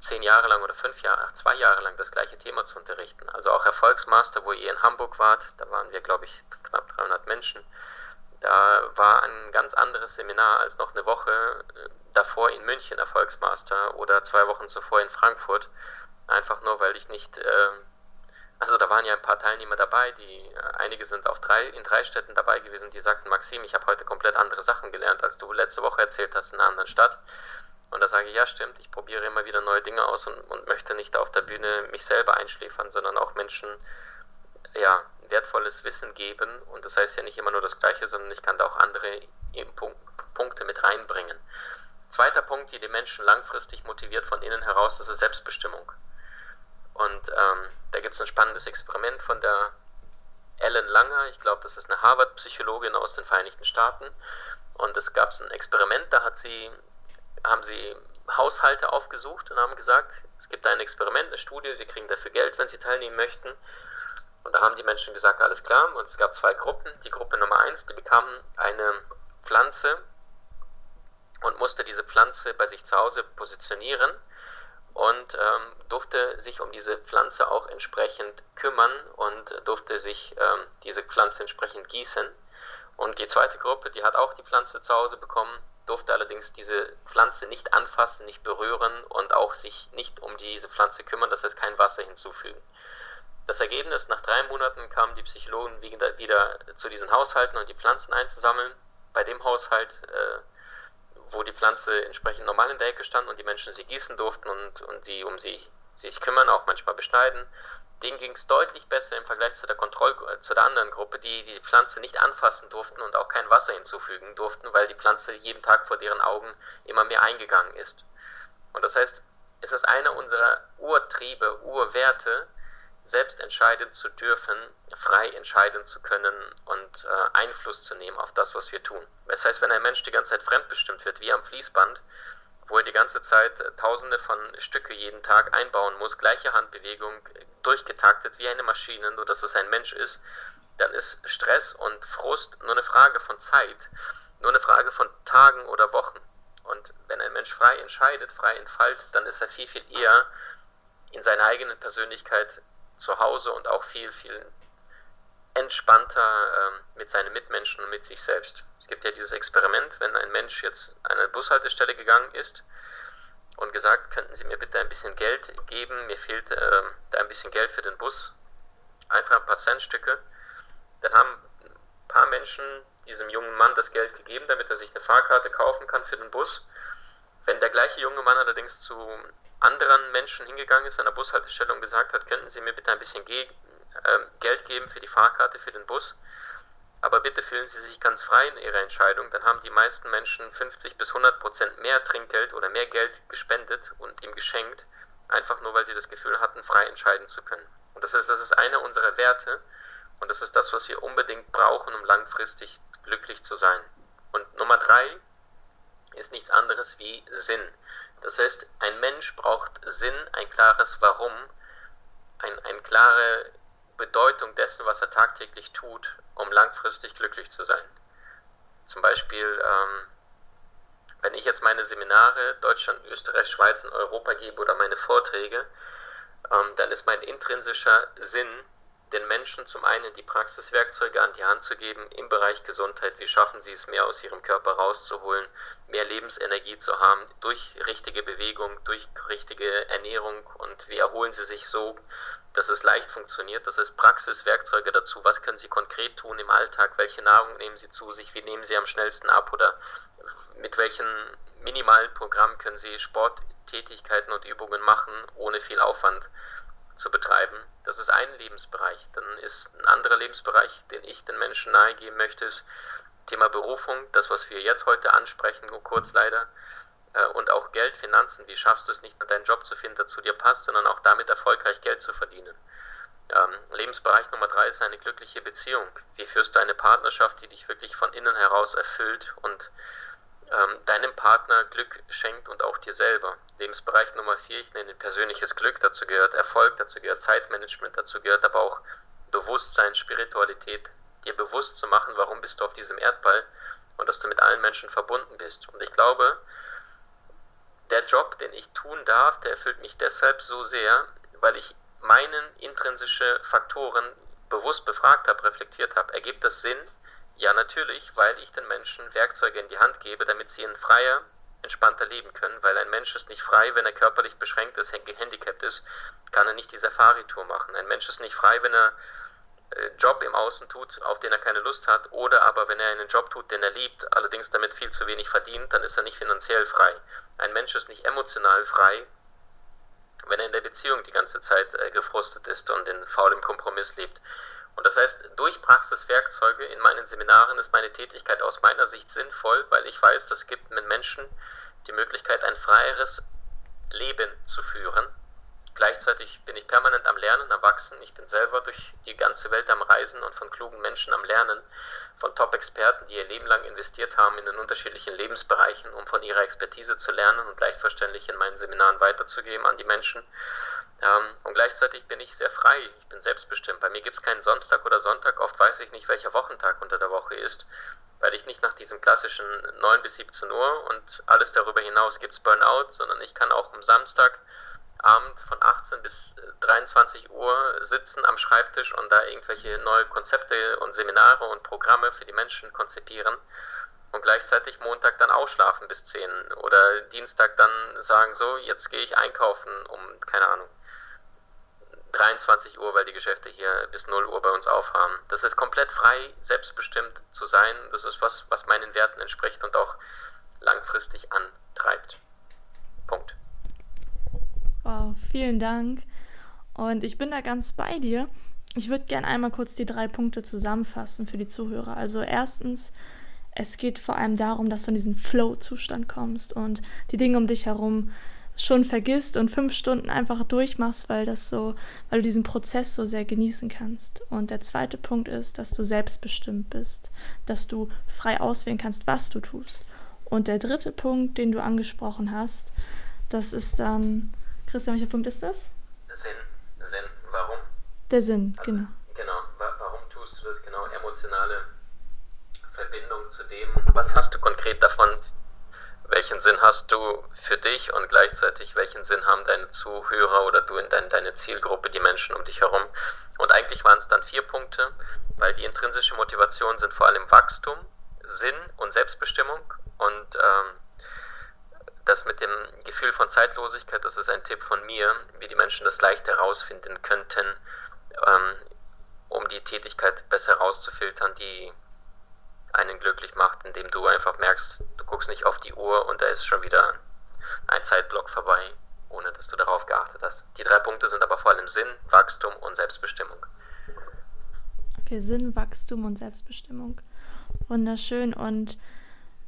zehn Jahre lang oder fünf Jahre, zwei Jahre lang das gleiche Thema zu unterrichten. Also auch Erfolgsmaster, wo ihr in Hamburg wart, da waren wir, glaube ich, knapp 300 Menschen. Da war ein ganz anderes Seminar als noch eine Woche äh, davor in München Erfolgsmaster oder zwei Wochen zuvor in Frankfurt. Einfach nur, weil ich nicht äh, also da waren ja ein paar Teilnehmer dabei, die äh, einige sind auf drei, in drei Städten dabei gewesen, die sagten, Maxim, ich habe heute komplett andere Sachen gelernt, als du letzte Woche erzählt hast in einer anderen Stadt. Und da sage ich, ja stimmt, ich probiere immer wieder neue Dinge aus und, und möchte nicht auf der Bühne mich selber einschläfern, sondern auch Menschen ja, wertvolles Wissen geben. Und das heißt ja nicht immer nur das Gleiche, sondern ich kann da auch andere Punkte mit reinbringen. Zweiter Punkt, die die Menschen langfristig motiviert von innen heraus, das ist Selbstbestimmung. Und ähm, da gibt es ein spannendes Experiment von der Ellen Langer, ich glaube, das ist eine Harvard-Psychologin aus den Vereinigten Staaten. Und es gab ein Experiment, da hat sie, haben sie Haushalte aufgesucht und haben gesagt, es gibt ein Experiment, eine Studie, sie kriegen dafür Geld, wenn sie teilnehmen möchten. Und da haben die Menschen gesagt, alles klar. Und es gab zwei Gruppen. Die Gruppe Nummer eins, die bekamen eine Pflanze und musste diese Pflanze bei sich zu Hause positionieren und ähm, durfte sich um diese Pflanze auch entsprechend kümmern und durfte sich ähm, diese Pflanze entsprechend gießen. Und die zweite Gruppe, die hat auch die Pflanze zu Hause bekommen, durfte allerdings diese Pflanze nicht anfassen, nicht berühren und auch sich nicht um diese Pflanze kümmern, das heißt kein Wasser hinzufügen. Das Ergebnis, nach drei Monaten kamen die Psychologen wieder, zu diesen Haushalten und die Pflanzen einzusammeln. Bei dem Haushalt äh, wo die Pflanze entsprechend normal in der Ecke stand und die Menschen sie gießen durften und, und sie um sie sich kümmern, auch manchmal beschneiden. Denen ging es deutlich besser im Vergleich zu der Kontroll zu der anderen Gruppe, die die Pflanze nicht anfassen durften und auch kein Wasser hinzufügen durften, weil die Pflanze jeden Tag vor deren Augen immer mehr eingegangen ist. Und das heißt, es ist einer unserer Urtriebe, Urwerte, selbst entscheiden zu dürfen, frei entscheiden zu können und äh, Einfluss zu nehmen auf das, was wir tun. Das heißt, wenn ein Mensch die ganze Zeit fremdbestimmt wird, wie am Fließband, wo er die ganze Zeit äh, tausende von Stücke jeden Tag einbauen muss, gleiche Handbewegung, durchgetaktet wie eine Maschine, nur dass es ein Mensch ist, dann ist Stress und Frust nur eine Frage von Zeit, nur eine Frage von Tagen oder Wochen. Und wenn ein Mensch frei entscheidet, frei entfaltet, dann ist er viel, viel eher in seiner eigenen Persönlichkeit zu Hause und auch viel, viel entspannter ähm, mit seinen Mitmenschen und mit sich selbst. Es gibt ja dieses Experiment, wenn ein Mensch jetzt an eine Bushaltestelle gegangen ist und gesagt, könnten Sie mir bitte ein bisschen Geld geben, mir fehlt äh, da ein bisschen Geld für den Bus, einfach ein paar Centstücke, dann haben ein paar Menschen diesem jungen Mann das Geld gegeben, damit er sich eine Fahrkarte kaufen kann für den Bus. Wenn der gleiche junge Mann allerdings zu anderen Menschen hingegangen ist an der Bushaltestelle und gesagt hat, könnten Sie mir bitte ein bisschen ge äh, Geld geben für die Fahrkarte für den Bus, aber bitte fühlen Sie sich ganz frei in Ihrer Entscheidung, dann haben die meisten Menschen 50 bis 100 Prozent mehr Trinkgeld oder mehr Geld gespendet und ihm geschenkt, einfach nur weil sie das Gefühl hatten, frei entscheiden zu können. Und das ist, das ist einer unserer Werte und das ist das, was wir unbedingt brauchen, um langfristig glücklich zu sein. Und Nummer drei ist nichts anderes wie Sinn. Das heißt, ein Mensch braucht Sinn, ein klares Warum, ein, eine klare Bedeutung dessen, was er tagtäglich tut, um langfristig glücklich zu sein. Zum Beispiel, ähm, wenn ich jetzt meine Seminare Deutschland, Österreich, Schweiz und Europa gebe oder meine Vorträge, ähm, dann ist mein intrinsischer Sinn, den Menschen zum einen die Praxiswerkzeuge an die Hand zu geben im Bereich Gesundheit. Wie schaffen sie es, mehr aus ihrem Körper rauszuholen, mehr Lebensenergie zu haben durch richtige Bewegung, durch richtige Ernährung und wie erholen sie sich so, dass es leicht funktioniert. Das heißt Praxiswerkzeuge dazu. Was können sie konkret tun im Alltag? Welche Nahrung nehmen sie zu sich? Wie nehmen sie am schnellsten ab? Oder mit welchen minimalen Programmen können sie Sporttätigkeiten und Übungen machen, ohne viel Aufwand zu betreiben? Das ist ein Lebensbereich. Dann ist ein anderer Lebensbereich, den ich den Menschen nahegeben möchte, ist Thema Berufung, das, was wir jetzt heute ansprechen, nur kurz leider. Äh, und auch Geld, Finanzen. Wie schaffst du es nicht nur deinen Job zu finden, der zu dir passt, sondern auch damit erfolgreich Geld zu verdienen? Ähm, Lebensbereich Nummer drei ist eine glückliche Beziehung. Wie führst du eine Partnerschaft, die dich wirklich von innen heraus erfüllt und deinem Partner Glück schenkt und auch dir selber. Lebensbereich Nummer vier, ich nenne persönliches Glück, dazu gehört Erfolg, dazu gehört Zeitmanagement, dazu gehört aber auch Bewusstsein, Spiritualität, dir bewusst zu machen, warum bist du auf diesem Erdball und dass du mit allen Menschen verbunden bist. Und ich glaube, der Job, den ich tun darf, der erfüllt mich deshalb so sehr, weil ich meinen intrinsische Faktoren bewusst befragt habe, reflektiert habe. Ergibt das Sinn? Ja, natürlich, weil ich den Menschen Werkzeuge in die Hand gebe, damit sie in freier, entspannter leben können, weil ein Mensch ist nicht frei, wenn er körperlich beschränkt ist, gehandicapt ist, kann er nicht die Safari-Tour machen. Ein Mensch ist nicht frei, wenn er äh, Job im Außen tut, auf den er keine Lust hat, oder aber wenn er einen Job tut, den er liebt, allerdings damit viel zu wenig verdient, dann ist er nicht finanziell frei. Ein Mensch ist nicht emotional frei, wenn er in der Beziehung die ganze Zeit äh, gefrustet ist und in faulem Kompromiss lebt. Und das heißt, durch Praxiswerkzeuge in meinen Seminaren ist meine Tätigkeit aus meiner Sicht sinnvoll, weil ich weiß, das gibt mit Menschen die Möglichkeit, ein freieres Leben zu führen. Gleichzeitig bin ich permanent am Lernen, am Wachsen. Ich bin selber durch die ganze Welt am Reisen und von klugen Menschen am Lernen, von Top-Experten, die ihr Leben lang investiert haben in den unterschiedlichen Lebensbereichen, um von ihrer Expertise zu lernen und gleichverständlich in meinen Seminaren weiterzugeben an die Menschen. Ähm, und gleichzeitig bin ich sehr frei, ich bin selbstbestimmt. Bei mir gibt es keinen Samstag oder Sonntag, oft weiß ich nicht, welcher Wochentag unter der Woche ist, weil ich nicht nach diesem klassischen 9 bis 17 Uhr und alles darüber hinaus gibt es Burnout, sondern ich kann auch am Samstag Abend von 18 bis 23 Uhr sitzen am Schreibtisch und da irgendwelche neue Konzepte und Seminare und Programme für die Menschen konzipieren und gleichzeitig Montag dann ausschlafen bis 10 oder Dienstag dann sagen, so, jetzt gehe ich einkaufen um, keine Ahnung, 23 Uhr, weil die Geschäfte hier bis 0 Uhr bei uns aufhaben. Das ist komplett frei, selbstbestimmt zu sein. Das ist was, was meinen Werten entspricht und auch langfristig antreibt. Punkt. Wow, vielen Dank. Und ich bin da ganz bei dir. Ich würde gerne einmal kurz die drei Punkte zusammenfassen für die Zuhörer. Also erstens, es geht vor allem darum, dass du in diesen Flow-Zustand kommst und die Dinge um dich herum schon vergisst und fünf Stunden einfach durchmachst, weil das so, weil du diesen Prozess so sehr genießen kannst. Und der zweite Punkt ist, dass du selbstbestimmt bist, dass du frei auswählen kannst, was du tust. Und der dritte Punkt, den du angesprochen hast, das ist dann, Christian, welcher Punkt ist das? Sinn, Sinn, warum? Der Sinn, also, genau. Genau, warum tust du das genau? Emotionale Verbindung zu dem, was hast du konkret davon, welchen Sinn hast du für dich und gleichzeitig welchen Sinn haben deine Zuhörer oder du in dein, deine Zielgruppe, die Menschen um dich herum. Und eigentlich waren es dann vier Punkte, weil die intrinsische Motivation sind vor allem Wachstum, Sinn und Selbstbestimmung und ähm, das mit dem Gefühl von Zeitlosigkeit, das ist ein Tipp von mir, wie die Menschen das leicht herausfinden könnten, ähm, um die Tätigkeit besser rauszufiltern, die einen glücklich macht, indem du einfach merkst, du guckst nicht auf die Uhr und da ist schon wieder ein Zeitblock vorbei, ohne dass du darauf geachtet hast. Die drei Punkte sind aber vor allem Sinn, Wachstum und Selbstbestimmung. Okay, Sinn, Wachstum und Selbstbestimmung. Wunderschön. Und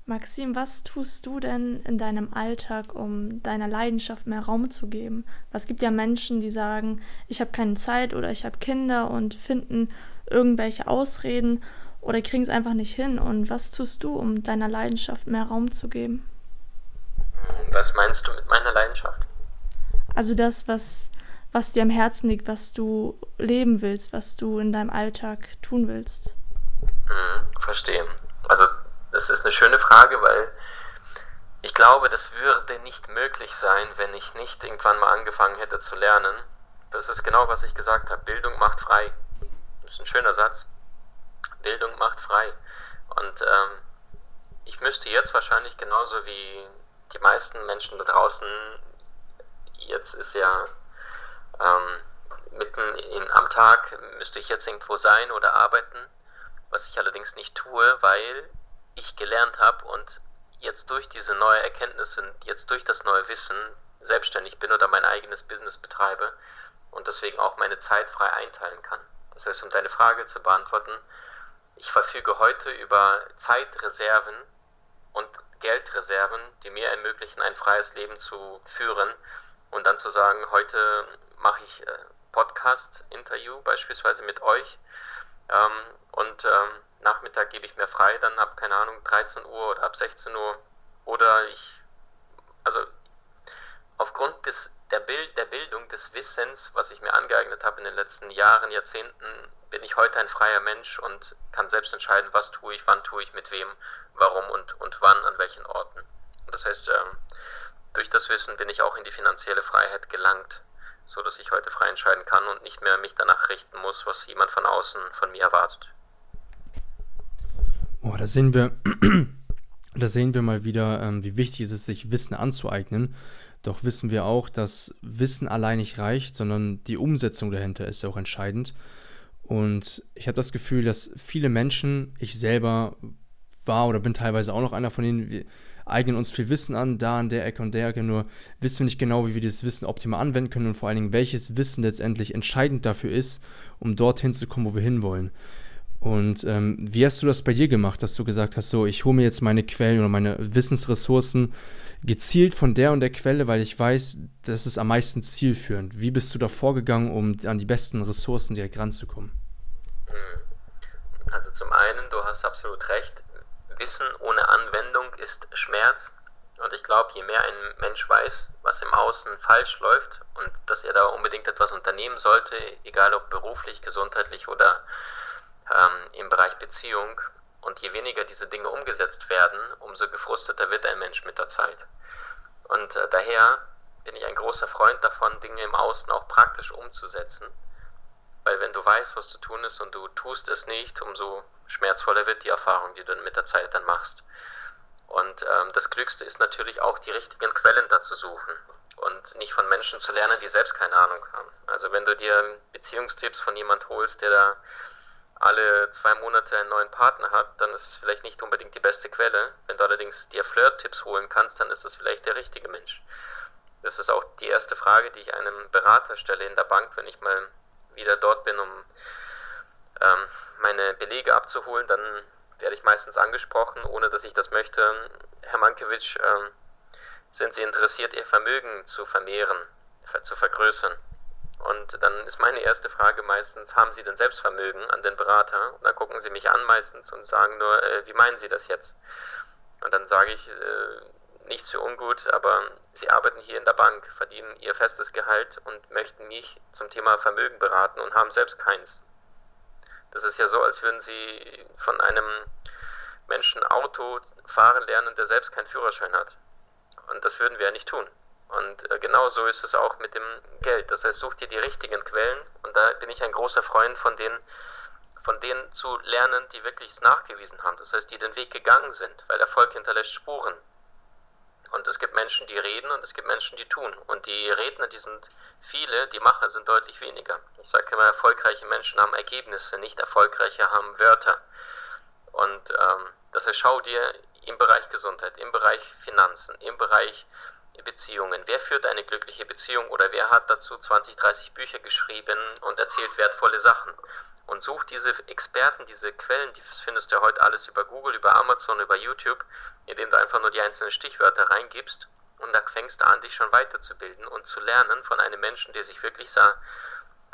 Maxim, was tust du denn in deinem Alltag, um deiner Leidenschaft mehr Raum zu geben? Es gibt ja Menschen, die sagen, ich habe keine Zeit oder ich habe Kinder und finden irgendwelche Ausreden oder kriegen es einfach nicht hin. Und was tust du, um deiner Leidenschaft mehr Raum zu geben? Was meinst du mit meiner Leidenschaft? Also das, was, was dir am Herzen liegt, was du leben willst, was du in deinem Alltag tun willst. Hm, verstehe. Also das ist eine schöne Frage, weil ich glaube, das würde nicht möglich sein, wenn ich nicht irgendwann mal angefangen hätte zu lernen. Das ist genau, was ich gesagt habe. Bildung macht frei. Das ist ein schöner Satz. Bildung macht frei. Und ähm, ich müsste jetzt wahrscheinlich genauso wie die meisten Menschen da draußen, jetzt ist ja ähm, mitten in, am Tag, müsste ich jetzt irgendwo sein oder arbeiten, was ich allerdings nicht tue, weil ich gelernt habe und jetzt durch diese neue Erkenntnisse, jetzt durch das neue Wissen selbstständig bin oder mein eigenes Business betreibe und deswegen auch meine Zeit frei einteilen kann. Das heißt, um deine Frage zu beantworten, ich verfüge heute über Zeitreserven und Geldreserven, die mir ermöglichen, ein freies Leben zu führen und dann zu sagen, heute mache ich äh, Podcast-Interview beispielsweise mit euch. Ähm, und ähm, Nachmittag gebe ich mir frei, dann ab, keine Ahnung, 13 Uhr oder ab 16 Uhr. Oder ich, also aufgrund des, der, Bild, der Bildung, des Wissens, was ich mir angeeignet habe in den letzten Jahren, Jahrzehnten, bin ich heute ein freier Mensch und kann selbst entscheiden, was tue ich, wann tue ich, mit wem, warum und, und wann, an welchen Orten. Und das heißt, ähm, durch das Wissen bin ich auch in die finanzielle Freiheit gelangt, so dass ich heute frei entscheiden kann und nicht mehr mich danach richten muss, was jemand von außen von mir erwartet. Oh, da sehen wir, da sehen wir mal wieder, ähm, wie wichtig es ist, sich Wissen anzueignen. Doch wissen wir auch, dass Wissen allein nicht reicht, sondern die Umsetzung dahinter ist auch entscheidend. Und ich habe das Gefühl, dass viele Menschen, ich selber war oder bin teilweise auch noch einer von denen, wir eignen uns viel Wissen an, da an der Ecke und der Ecke, nur wissen wir nicht genau, wie wir dieses Wissen optimal anwenden können und vor allen Dingen, welches Wissen letztendlich entscheidend dafür ist, um dorthin zu kommen, wo wir hinwollen. Und ähm, wie hast du das bei dir gemacht, dass du gesagt hast, so, ich hole mir jetzt meine Quellen oder meine Wissensressourcen gezielt von der und der Quelle, weil ich weiß, das ist am meisten zielführend. Wie bist du da vorgegangen, um an die besten Ressourcen direkt ranzukommen? Hm. Also zum einen, du hast absolut recht, Wissen ohne Anwendung ist Schmerz. Und ich glaube, je mehr ein Mensch weiß, was im Außen falsch läuft und dass er da unbedingt etwas unternehmen sollte, egal ob beruflich, gesundheitlich oder ähm, im Bereich Beziehung, und je weniger diese Dinge umgesetzt werden, umso gefrusteter wird ein Mensch mit der Zeit. Und äh, daher bin ich ein großer Freund davon, Dinge im Außen auch praktisch umzusetzen. Weil wenn du weißt, was zu tun ist und du tust es nicht, umso schmerzvoller wird die Erfahrung, die du mit der Zeit dann machst. Und ähm, das Klügste ist natürlich auch, die richtigen Quellen dazu suchen und nicht von Menschen zu lernen, die selbst keine Ahnung haben. Also wenn du dir Beziehungstipps von jemand holst, der da alle zwei Monate einen neuen Partner hat, dann ist es vielleicht nicht unbedingt die beste Quelle. Wenn du allerdings dir Flirt-Tipps holen kannst, dann ist das vielleicht der richtige Mensch. Das ist auch die erste Frage, die ich einem Berater stelle in der Bank, wenn ich mal wieder dort bin, um ähm, meine Belege abzuholen. Dann werde ich meistens angesprochen, ohne dass ich das möchte. Herr Mankiewicz, äh, sind Sie interessiert, Ihr Vermögen zu vermehren, zu vergrößern? Und dann ist meine erste Frage meistens, haben Sie denn Selbstvermögen an den Berater? Und dann gucken Sie mich an meistens und sagen nur, äh, wie meinen Sie das jetzt? Und dann sage ich, äh, nichts für ungut, aber Sie arbeiten hier in der Bank, verdienen Ihr festes Gehalt und möchten mich zum Thema Vermögen beraten und haben selbst keins. Das ist ja so, als würden Sie von einem Menschen Auto fahren lernen, der selbst keinen Führerschein hat. Und das würden wir ja nicht tun. Und äh, genau so ist es auch mit dem Geld. Das heißt, such dir die richtigen Quellen. Und da bin ich ein großer Freund von denen, von denen zu lernen, die wirklich es nachgewiesen haben. Das heißt, die den Weg gegangen sind, weil Erfolg hinterlässt Spuren. Und es gibt Menschen, die reden und es gibt Menschen, die tun. Und die Redner, die sind viele, die Macher sind deutlich weniger. Ich sage immer, erfolgreiche Menschen haben Ergebnisse, nicht erfolgreiche haben Wörter. Und ähm, das heißt, schau dir im Bereich Gesundheit, im Bereich Finanzen, im Bereich Beziehungen. Wer führt eine glückliche Beziehung oder wer hat dazu 20, 30 Bücher geschrieben und erzählt wertvolle Sachen? Und such diese Experten, diese Quellen, die findest du heute alles über Google, über Amazon, über YouTube, indem du einfach nur die einzelnen Stichwörter reingibst und da fängst du an, dich schon weiterzubilden und zu lernen von einem Menschen, der sich wirklich sah,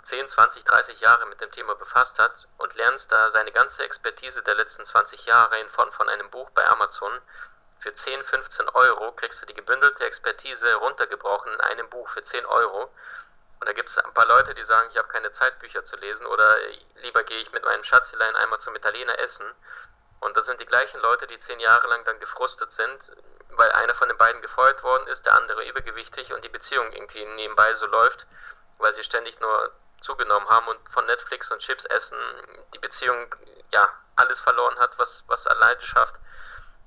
10, 20, 30 Jahre mit dem Thema befasst hat und lernst da seine ganze Expertise der letzten 20 Jahre in Form von einem Buch bei Amazon. Für 10, 15 Euro kriegst du die gebündelte Expertise runtergebrochen in einem Buch für 10 Euro. Und da gibt es ein paar Leute, die sagen, ich habe keine Zeit, Bücher zu lesen oder lieber gehe ich mit meinem Schatzelein einmal zum Italiener essen. Und das sind die gleichen Leute, die zehn Jahre lang dann gefrustet sind, weil einer von den beiden gefeuert worden ist, der andere übergewichtig und die Beziehung irgendwie nebenbei so läuft, weil sie ständig nur zugenommen haben und von Netflix und Chips essen die Beziehung ja alles verloren hat, was, was an Leidenschaft,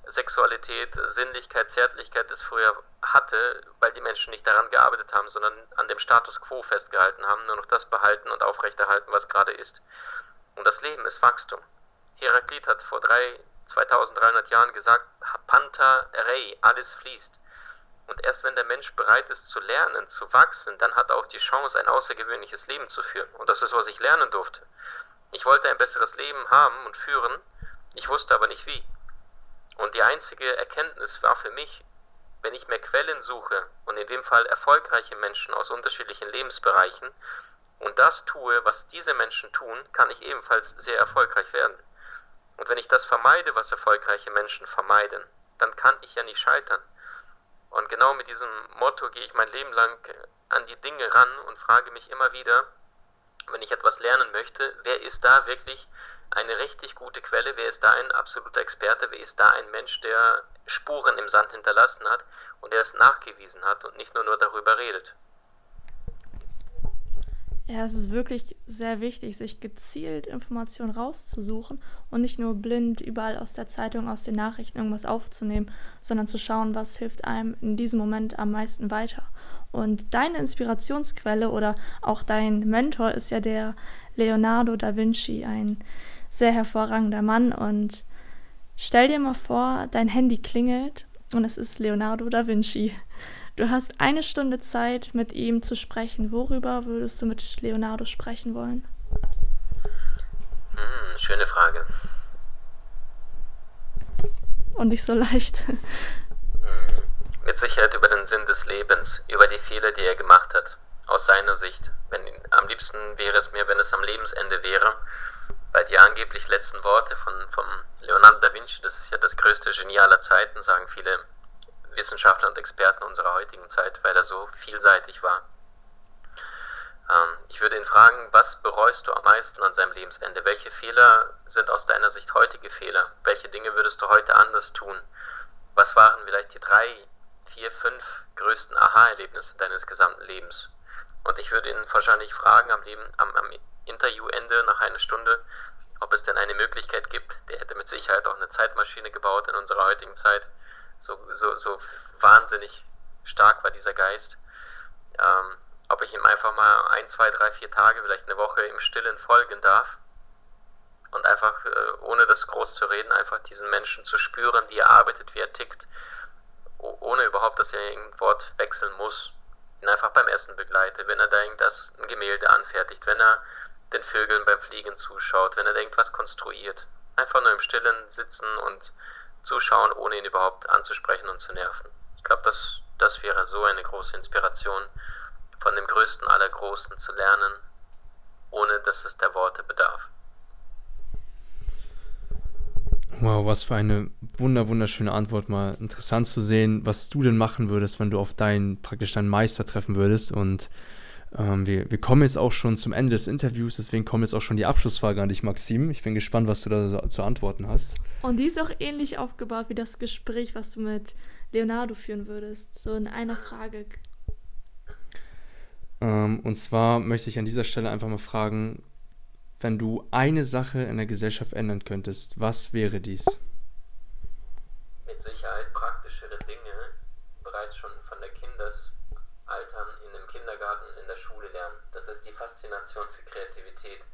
Sexualität, Sinnlichkeit, Zärtlichkeit es früher hatte, weil die Menschen nicht daran gearbeitet haben, sondern an dem Status quo festgehalten haben, nur noch das behalten und aufrechterhalten, was gerade ist. Und das Leben ist Wachstum. Heraklit hat vor drei, 2300 Jahren gesagt, Panta rei, alles fließt. Und erst wenn der Mensch bereit ist zu lernen, zu wachsen, dann hat er auch die Chance, ein außergewöhnliches Leben zu führen. Und das ist, was ich lernen durfte. Ich wollte ein besseres Leben haben und führen, ich wusste aber nicht wie. Und die einzige Erkenntnis war für mich, wenn ich mehr Quellen suche und in dem Fall erfolgreiche Menschen aus unterschiedlichen Lebensbereichen und das tue, was diese Menschen tun, kann ich ebenfalls sehr erfolgreich werden. Und wenn ich das vermeide, was erfolgreiche Menschen vermeiden, dann kann ich ja nicht scheitern. Und genau mit diesem Motto gehe ich mein Leben lang an die Dinge ran und frage mich immer wieder, wenn ich etwas lernen möchte, wer ist da wirklich eine richtig gute Quelle, wer ist da ein absoluter Experte, wer ist da ein Mensch, der Spuren im Sand hinterlassen hat und der es nachgewiesen hat und nicht nur, nur darüber redet. Ja, es ist wirklich sehr wichtig, sich gezielt Informationen rauszusuchen und nicht nur blind überall aus der Zeitung, aus den Nachrichten irgendwas aufzunehmen, sondern zu schauen, was hilft einem in diesem Moment am meisten weiter. Und deine Inspirationsquelle oder auch dein Mentor ist ja der Leonardo da Vinci, ein sehr hervorragender Mann. Und stell dir mal vor, dein Handy klingelt und es ist Leonardo da Vinci. Du hast eine Stunde Zeit, mit ihm zu sprechen. Worüber würdest du mit Leonardo sprechen wollen? Hm, schöne Frage. Und nicht so leicht. Hm, mit Sicherheit über den Sinn des Lebens, über die Fehler, die er gemacht hat, aus seiner Sicht. Wenn, am liebsten wäre es mir, wenn es am Lebensende wäre, weil die angeblich letzten Worte von, von Leonardo da Vinci, das ist ja das größte Genie aller Zeiten, sagen viele Wissenschaftler und Experten unserer heutigen Zeit, weil er so vielseitig war. Ähm, ich würde ihn fragen, was bereust du am meisten an seinem Lebensende? Welche Fehler sind aus deiner Sicht heutige Fehler? Welche Dinge würdest du heute anders tun? Was waren vielleicht die drei, vier, fünf größten Aha-Erlebnisse deines gesamten Lebens? Und ich würde ihn wahrscheinlich fragen am, Leben, am, am Interviewende nach einer Stunde, ob es denn eine Möglichkeit gibt. Der hätte mit Sicherheit auch eine Zeitmaschine gebaut in unserer heutigen Zeit so, so, so wahnsinnig stark war dieser Geist. Ähm, ob ich ihm einfach mal ein, zwei, drei, vier Tage, vielleicht eine Woche im Stillen folgen darf und einfach, äh, ohne das groß zu reden, einfach diesen Menschen zu spüren, wie er arbeitet, wie er tickt, ohne überhaupt, dass er ein Wort wechseln muss, ihn einfach beim Essen begleite, wenn er denkt, dass ein Gemälde anfertigt, wenn er den Vögeln beim Fliegen zuschaut, wenn er denkt, was konstruiert. Einfach nur im Stillen sitzen und zuschauen, ohne ihn überhaupt anzusprechen und zu nerven. Ich glaube, das, das wäre so eine große Inspiration, von dem Größten aller Großen zu lernen, ohne dass es der Worte bedarf. Wow, was für eine wunder wunderschöne Antwort mal. Interessant zu sehen, was du denn machen würdest, wenn du auf deinen praktisch deinen Meister treffen würdest. Und ähm, wir, wir kommen jetzt auch schon zum Ende des Interviews, deswegen kommt jetzt auch schon die Abschlussfrage an dich, Maxim. Ich bin gespannt, was du da so, zu antworten hast. Und die ist auch ähnlich aufgebaut wie das Gespräch, was du mit Leonardo führen würdest. So in einer Frage. Ähm, und zwar möchte ich an dieser Stelle einfach mal fragen, wenn du eine Sache in der Gesellschaft ändern könntest, was wäre dies? Mit Sicherheit praktischere Dinge bereits schon von der Kindesaltern in dem Kindergarten, in der Schule lernen. Das ist die Faszination für Kreativität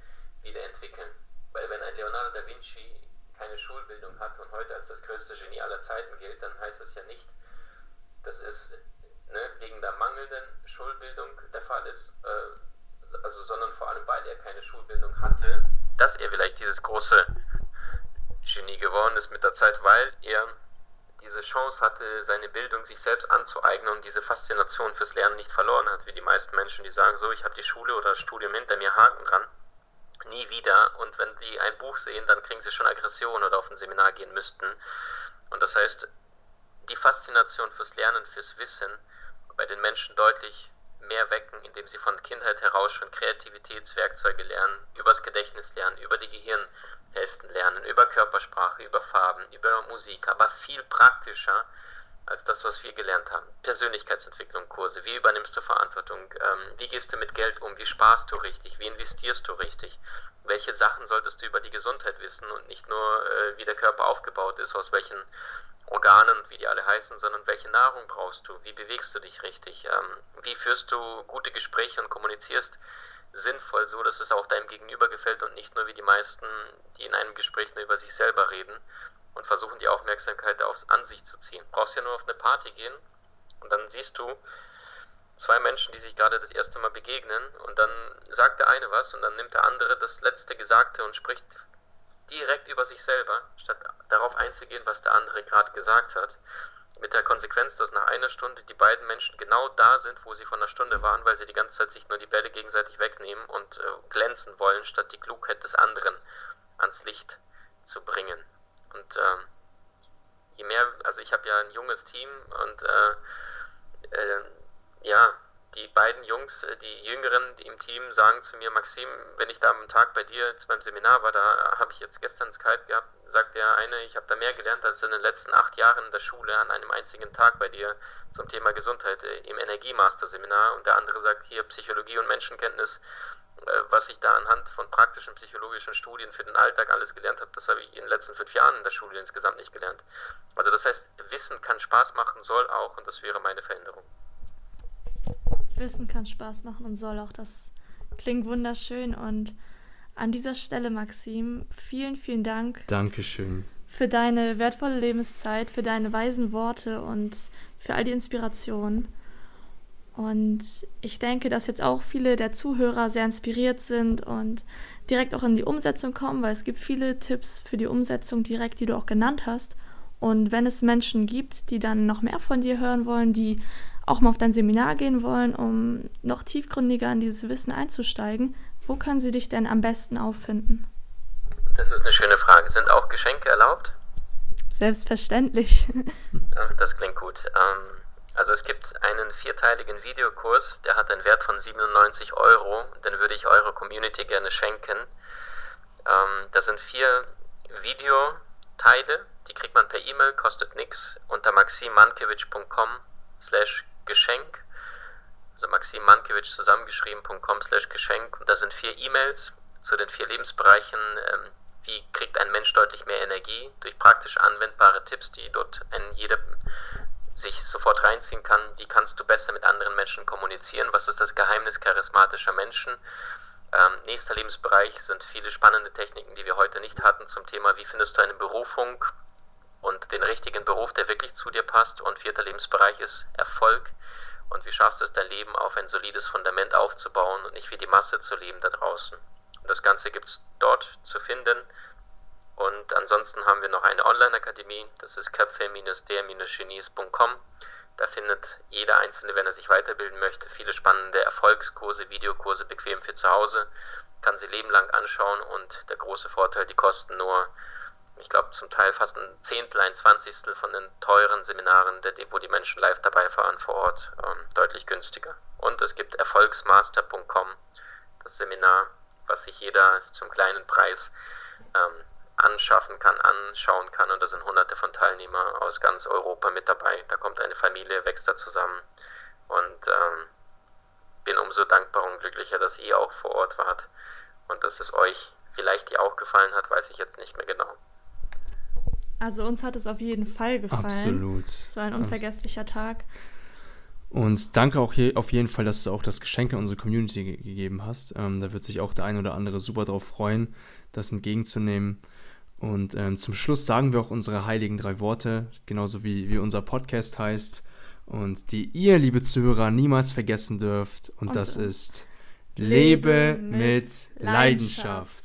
wiederentwickeln. Weil wenn ein Leonardo da Vinci keine Schulbildung hat und heute als das größte Genie aller Zeiten gilt, dann heißt das ja nicht, dass es ne, wegen der mangelnden Schulbildung der Fall ist. Äh, also, sondern vor allem, weil er keine Schulbildung hatte, dass er vielleicht dieses große Genie geworden ist mit der Zeit, weil er diese Chance hatte, seine Bildung sich selbst anzueignen und diese Faszination fürs Lernen nicht verloren hat, wie die meisten Menschen, die sagen, so, ich habe die Schule oder das Studium hinter mir, Haken dran, nie wieder. Und wenn die ein Buch sehen, dann kriegen sie schon Aggression oder auf ein Seminar gehen müssten. Und das heißt, die Faszination fürs Lernen, fürs Wissen bei den Menschen deutlich mehr wecken, indem sie von Kindheit heraus schon Kreativitätswerkzeuge lernen, übers Gedächtnis lernen, über die Gehirnhälften lernen, über Körpersprache, über Farben, über Musik, aber viel praktischer als das, was wir gelernt haben. Persönlichkeitsentwicklung, Kurse, wie übernimmst du Verantwortung, ähm, wie gehst du mit Geld um, wie sparst du richtig, wie investierst du richtig, welche Sachen solltest du über die Gesundheit wissen und nicht nur, äh, wie der Körper aufgebaut ist, aus welchen Organen und wie die alle heißen, sondern welche Nahrung brauchst du, wie bewegst du dich richtig, ähm, wie führst du gute Gespräche und kommunizierst sinnvoll, so dass es auch deinem Gegenüber gefällt und nicht nur wie die meisten, die in einem Gespräch nur über sich selber reden und versuchen die Aufmerksamkeit auf, an sich zu ziehen. Du brauchst ja nur auf eine Party gehen und dann siehst du zwei Menschen, die sich gerade das erste Mal begegnen und dann sagt der eine was und dann nimmt der andere das letzte Gesagte und spricht direkt über sich selber, statt darauf einzugehen, was der andere gerade gesagt hat. Mit der Konsequenz, dass nach einer Stunde die beiden Menschen genau da sind, wo sie vor einer Stunde waren, weil sie die ganze Zeit sich nur die Bälle gegenseitig wegnehmen und äh, glänzen wollen, statt die Klugheit des anderen ans Licht zu bringen. Und ähm, je mehr, also ich habe ja ein junges Team und äh, äh, ja, die beiden Jungs, äh, die Jüngeren im Team, sagen zu mir, Maxim, wenn ich da am Tag bei dir jetzt beim Seminar war, da habe ich jetzt gestern Skype gehabt, sagt der eine, ich habe da mehr gelernt als in den letzten acht Jahren in der Schule an einem einzigen Tag bei dir zum Thema Gesundheit äh, im Energiemaster-Seminar. Und der andere sagt hier Psychologie und Menschenkenntnis, äh, was ich da anhand von praktischen psychologischen Studien für den Alltag alles gelernt habe, das habe ich in den letzten fünf Jahren in der Schule insgesamt nicht gelernt. Also das heißt, Wissen kann Spaß machen, soll auch, und das wäre meine Veränderung. Wissen kann Spaß machen und soll auch. Das klingt wunderschön. Und an dieser Stelle, Maxim, vielen, vielen Dank. Dankeschön. Für deine wertvolle Lebenszeit, für deine weisen Worte und für all die Inspiration. Und ich denke, dass jetzt auch viele der Zuhörer sehr inspiriert sind und direkt auch in die Umsetzung kommen, weil es gibt viele Tipps für die Umsetzung direkt, die du auch genannt hast. Und wenn es Menschen gibt, die dann noch mehr von dir hören wollen, die auch mal auf dein Seminar gehen wollen, um noch tiefgründiger in dieses Wissen einzusteigen, wo können sie dich denn am besten auffinden? Das ist eine schöne Frage. Sind auch Geschenke erlaubt? Selbstverständlich. Ach, das klingt gut. Ähm, also es gibt einen vierteiligen Videokurs, der hat einen Wert von 97 Euro. Den würde ich eurer Community gerne schenken. Ähm, das sind vier Videoteile, die kriegt man per E-Mail, kostet nichts, unter maximankiewicz.com slash Geschenk, also Maxim Mankiewicz zusammengeschrieben.com slash Geschenk. Und da sind vier E-Mails zu den vier Lebensbereichen. Ähm, wie kriegt ein Mensch deutlich mehr Energie durch praktisch anwendbare Tipps, die dort ein jeder sich sofort reinziehen kann. Wie kannst du besser mit anderen Menschen kommunizieren? Was ist das Geheimnis charismatischer Menschen? Ähm, nächster Lebensbereich sind viele spannende Techniken, die wir heute nicht hatten zum Thema, wie findest du eine Berufung und den richtigen Beruf, der wirklich zu dir passt. Und vierter Lebensbereich ist Erfolg. Und wie schaffst du es, dein Leben auf ein solides Fundament aufzubauen und nicht wie die Masse zu leben da draußen. Und das Ganze gibt es dort zu finden. Und ansonsten haben wir noch eine Online-Akademie, das ist köpfe-der-genies.com. Da findet jeder Einzelne, wenn er sich weiterbilden möchte, viele spannende Erfolgskurse, Videokurse bequem für zu Hause, kann sie lebenlang anschauen und der große Vorteil, die kosten nur, ich glaube zum Teil fast ein Zehntel, ein Zwanzigstel von den teuren Seminaren, wo die Menschen live dabei fahren vor Ort, ähm, deutlich günstiger. Und es gibt erfolgsmaster.com, das Seminar, was sich jeder zum kleinen Preis ähm, anschaffen kann, anschauen kann. Und da sind hunderte von Teilnehmern aus ganz Europa mit dabei. Da kommt eine Familie, wächst da zusammen. Und ähm, bin umso dankbarer und glücklicher, dass ihr auch vor Ort wart. Und dass es euch vielleicht hier auch gefallen hat, weiß ich jetzt nicht mehr genau. Also uns hat es auf jeden Fall gefallen. Absolut. Es war ein unvergesslicher Tag. Und danke auch hier auf jeden Fall, dass du auch das Geschenk an unsere Community ge gegeben hast. Ähm, da wird sich auch der ein oder andere super drauf freuen, das entgegenzunehmen. Und ähm, zum Schluss sagen wir auch unsere heiligen drei Worte, genauso wie, wie unser Podcast heißt. Und die ihr, liebe Zuhörer, niemals vergessen dürft. Und, Und das so. ist Lebe mit Leidenschaft. Leidenschaft.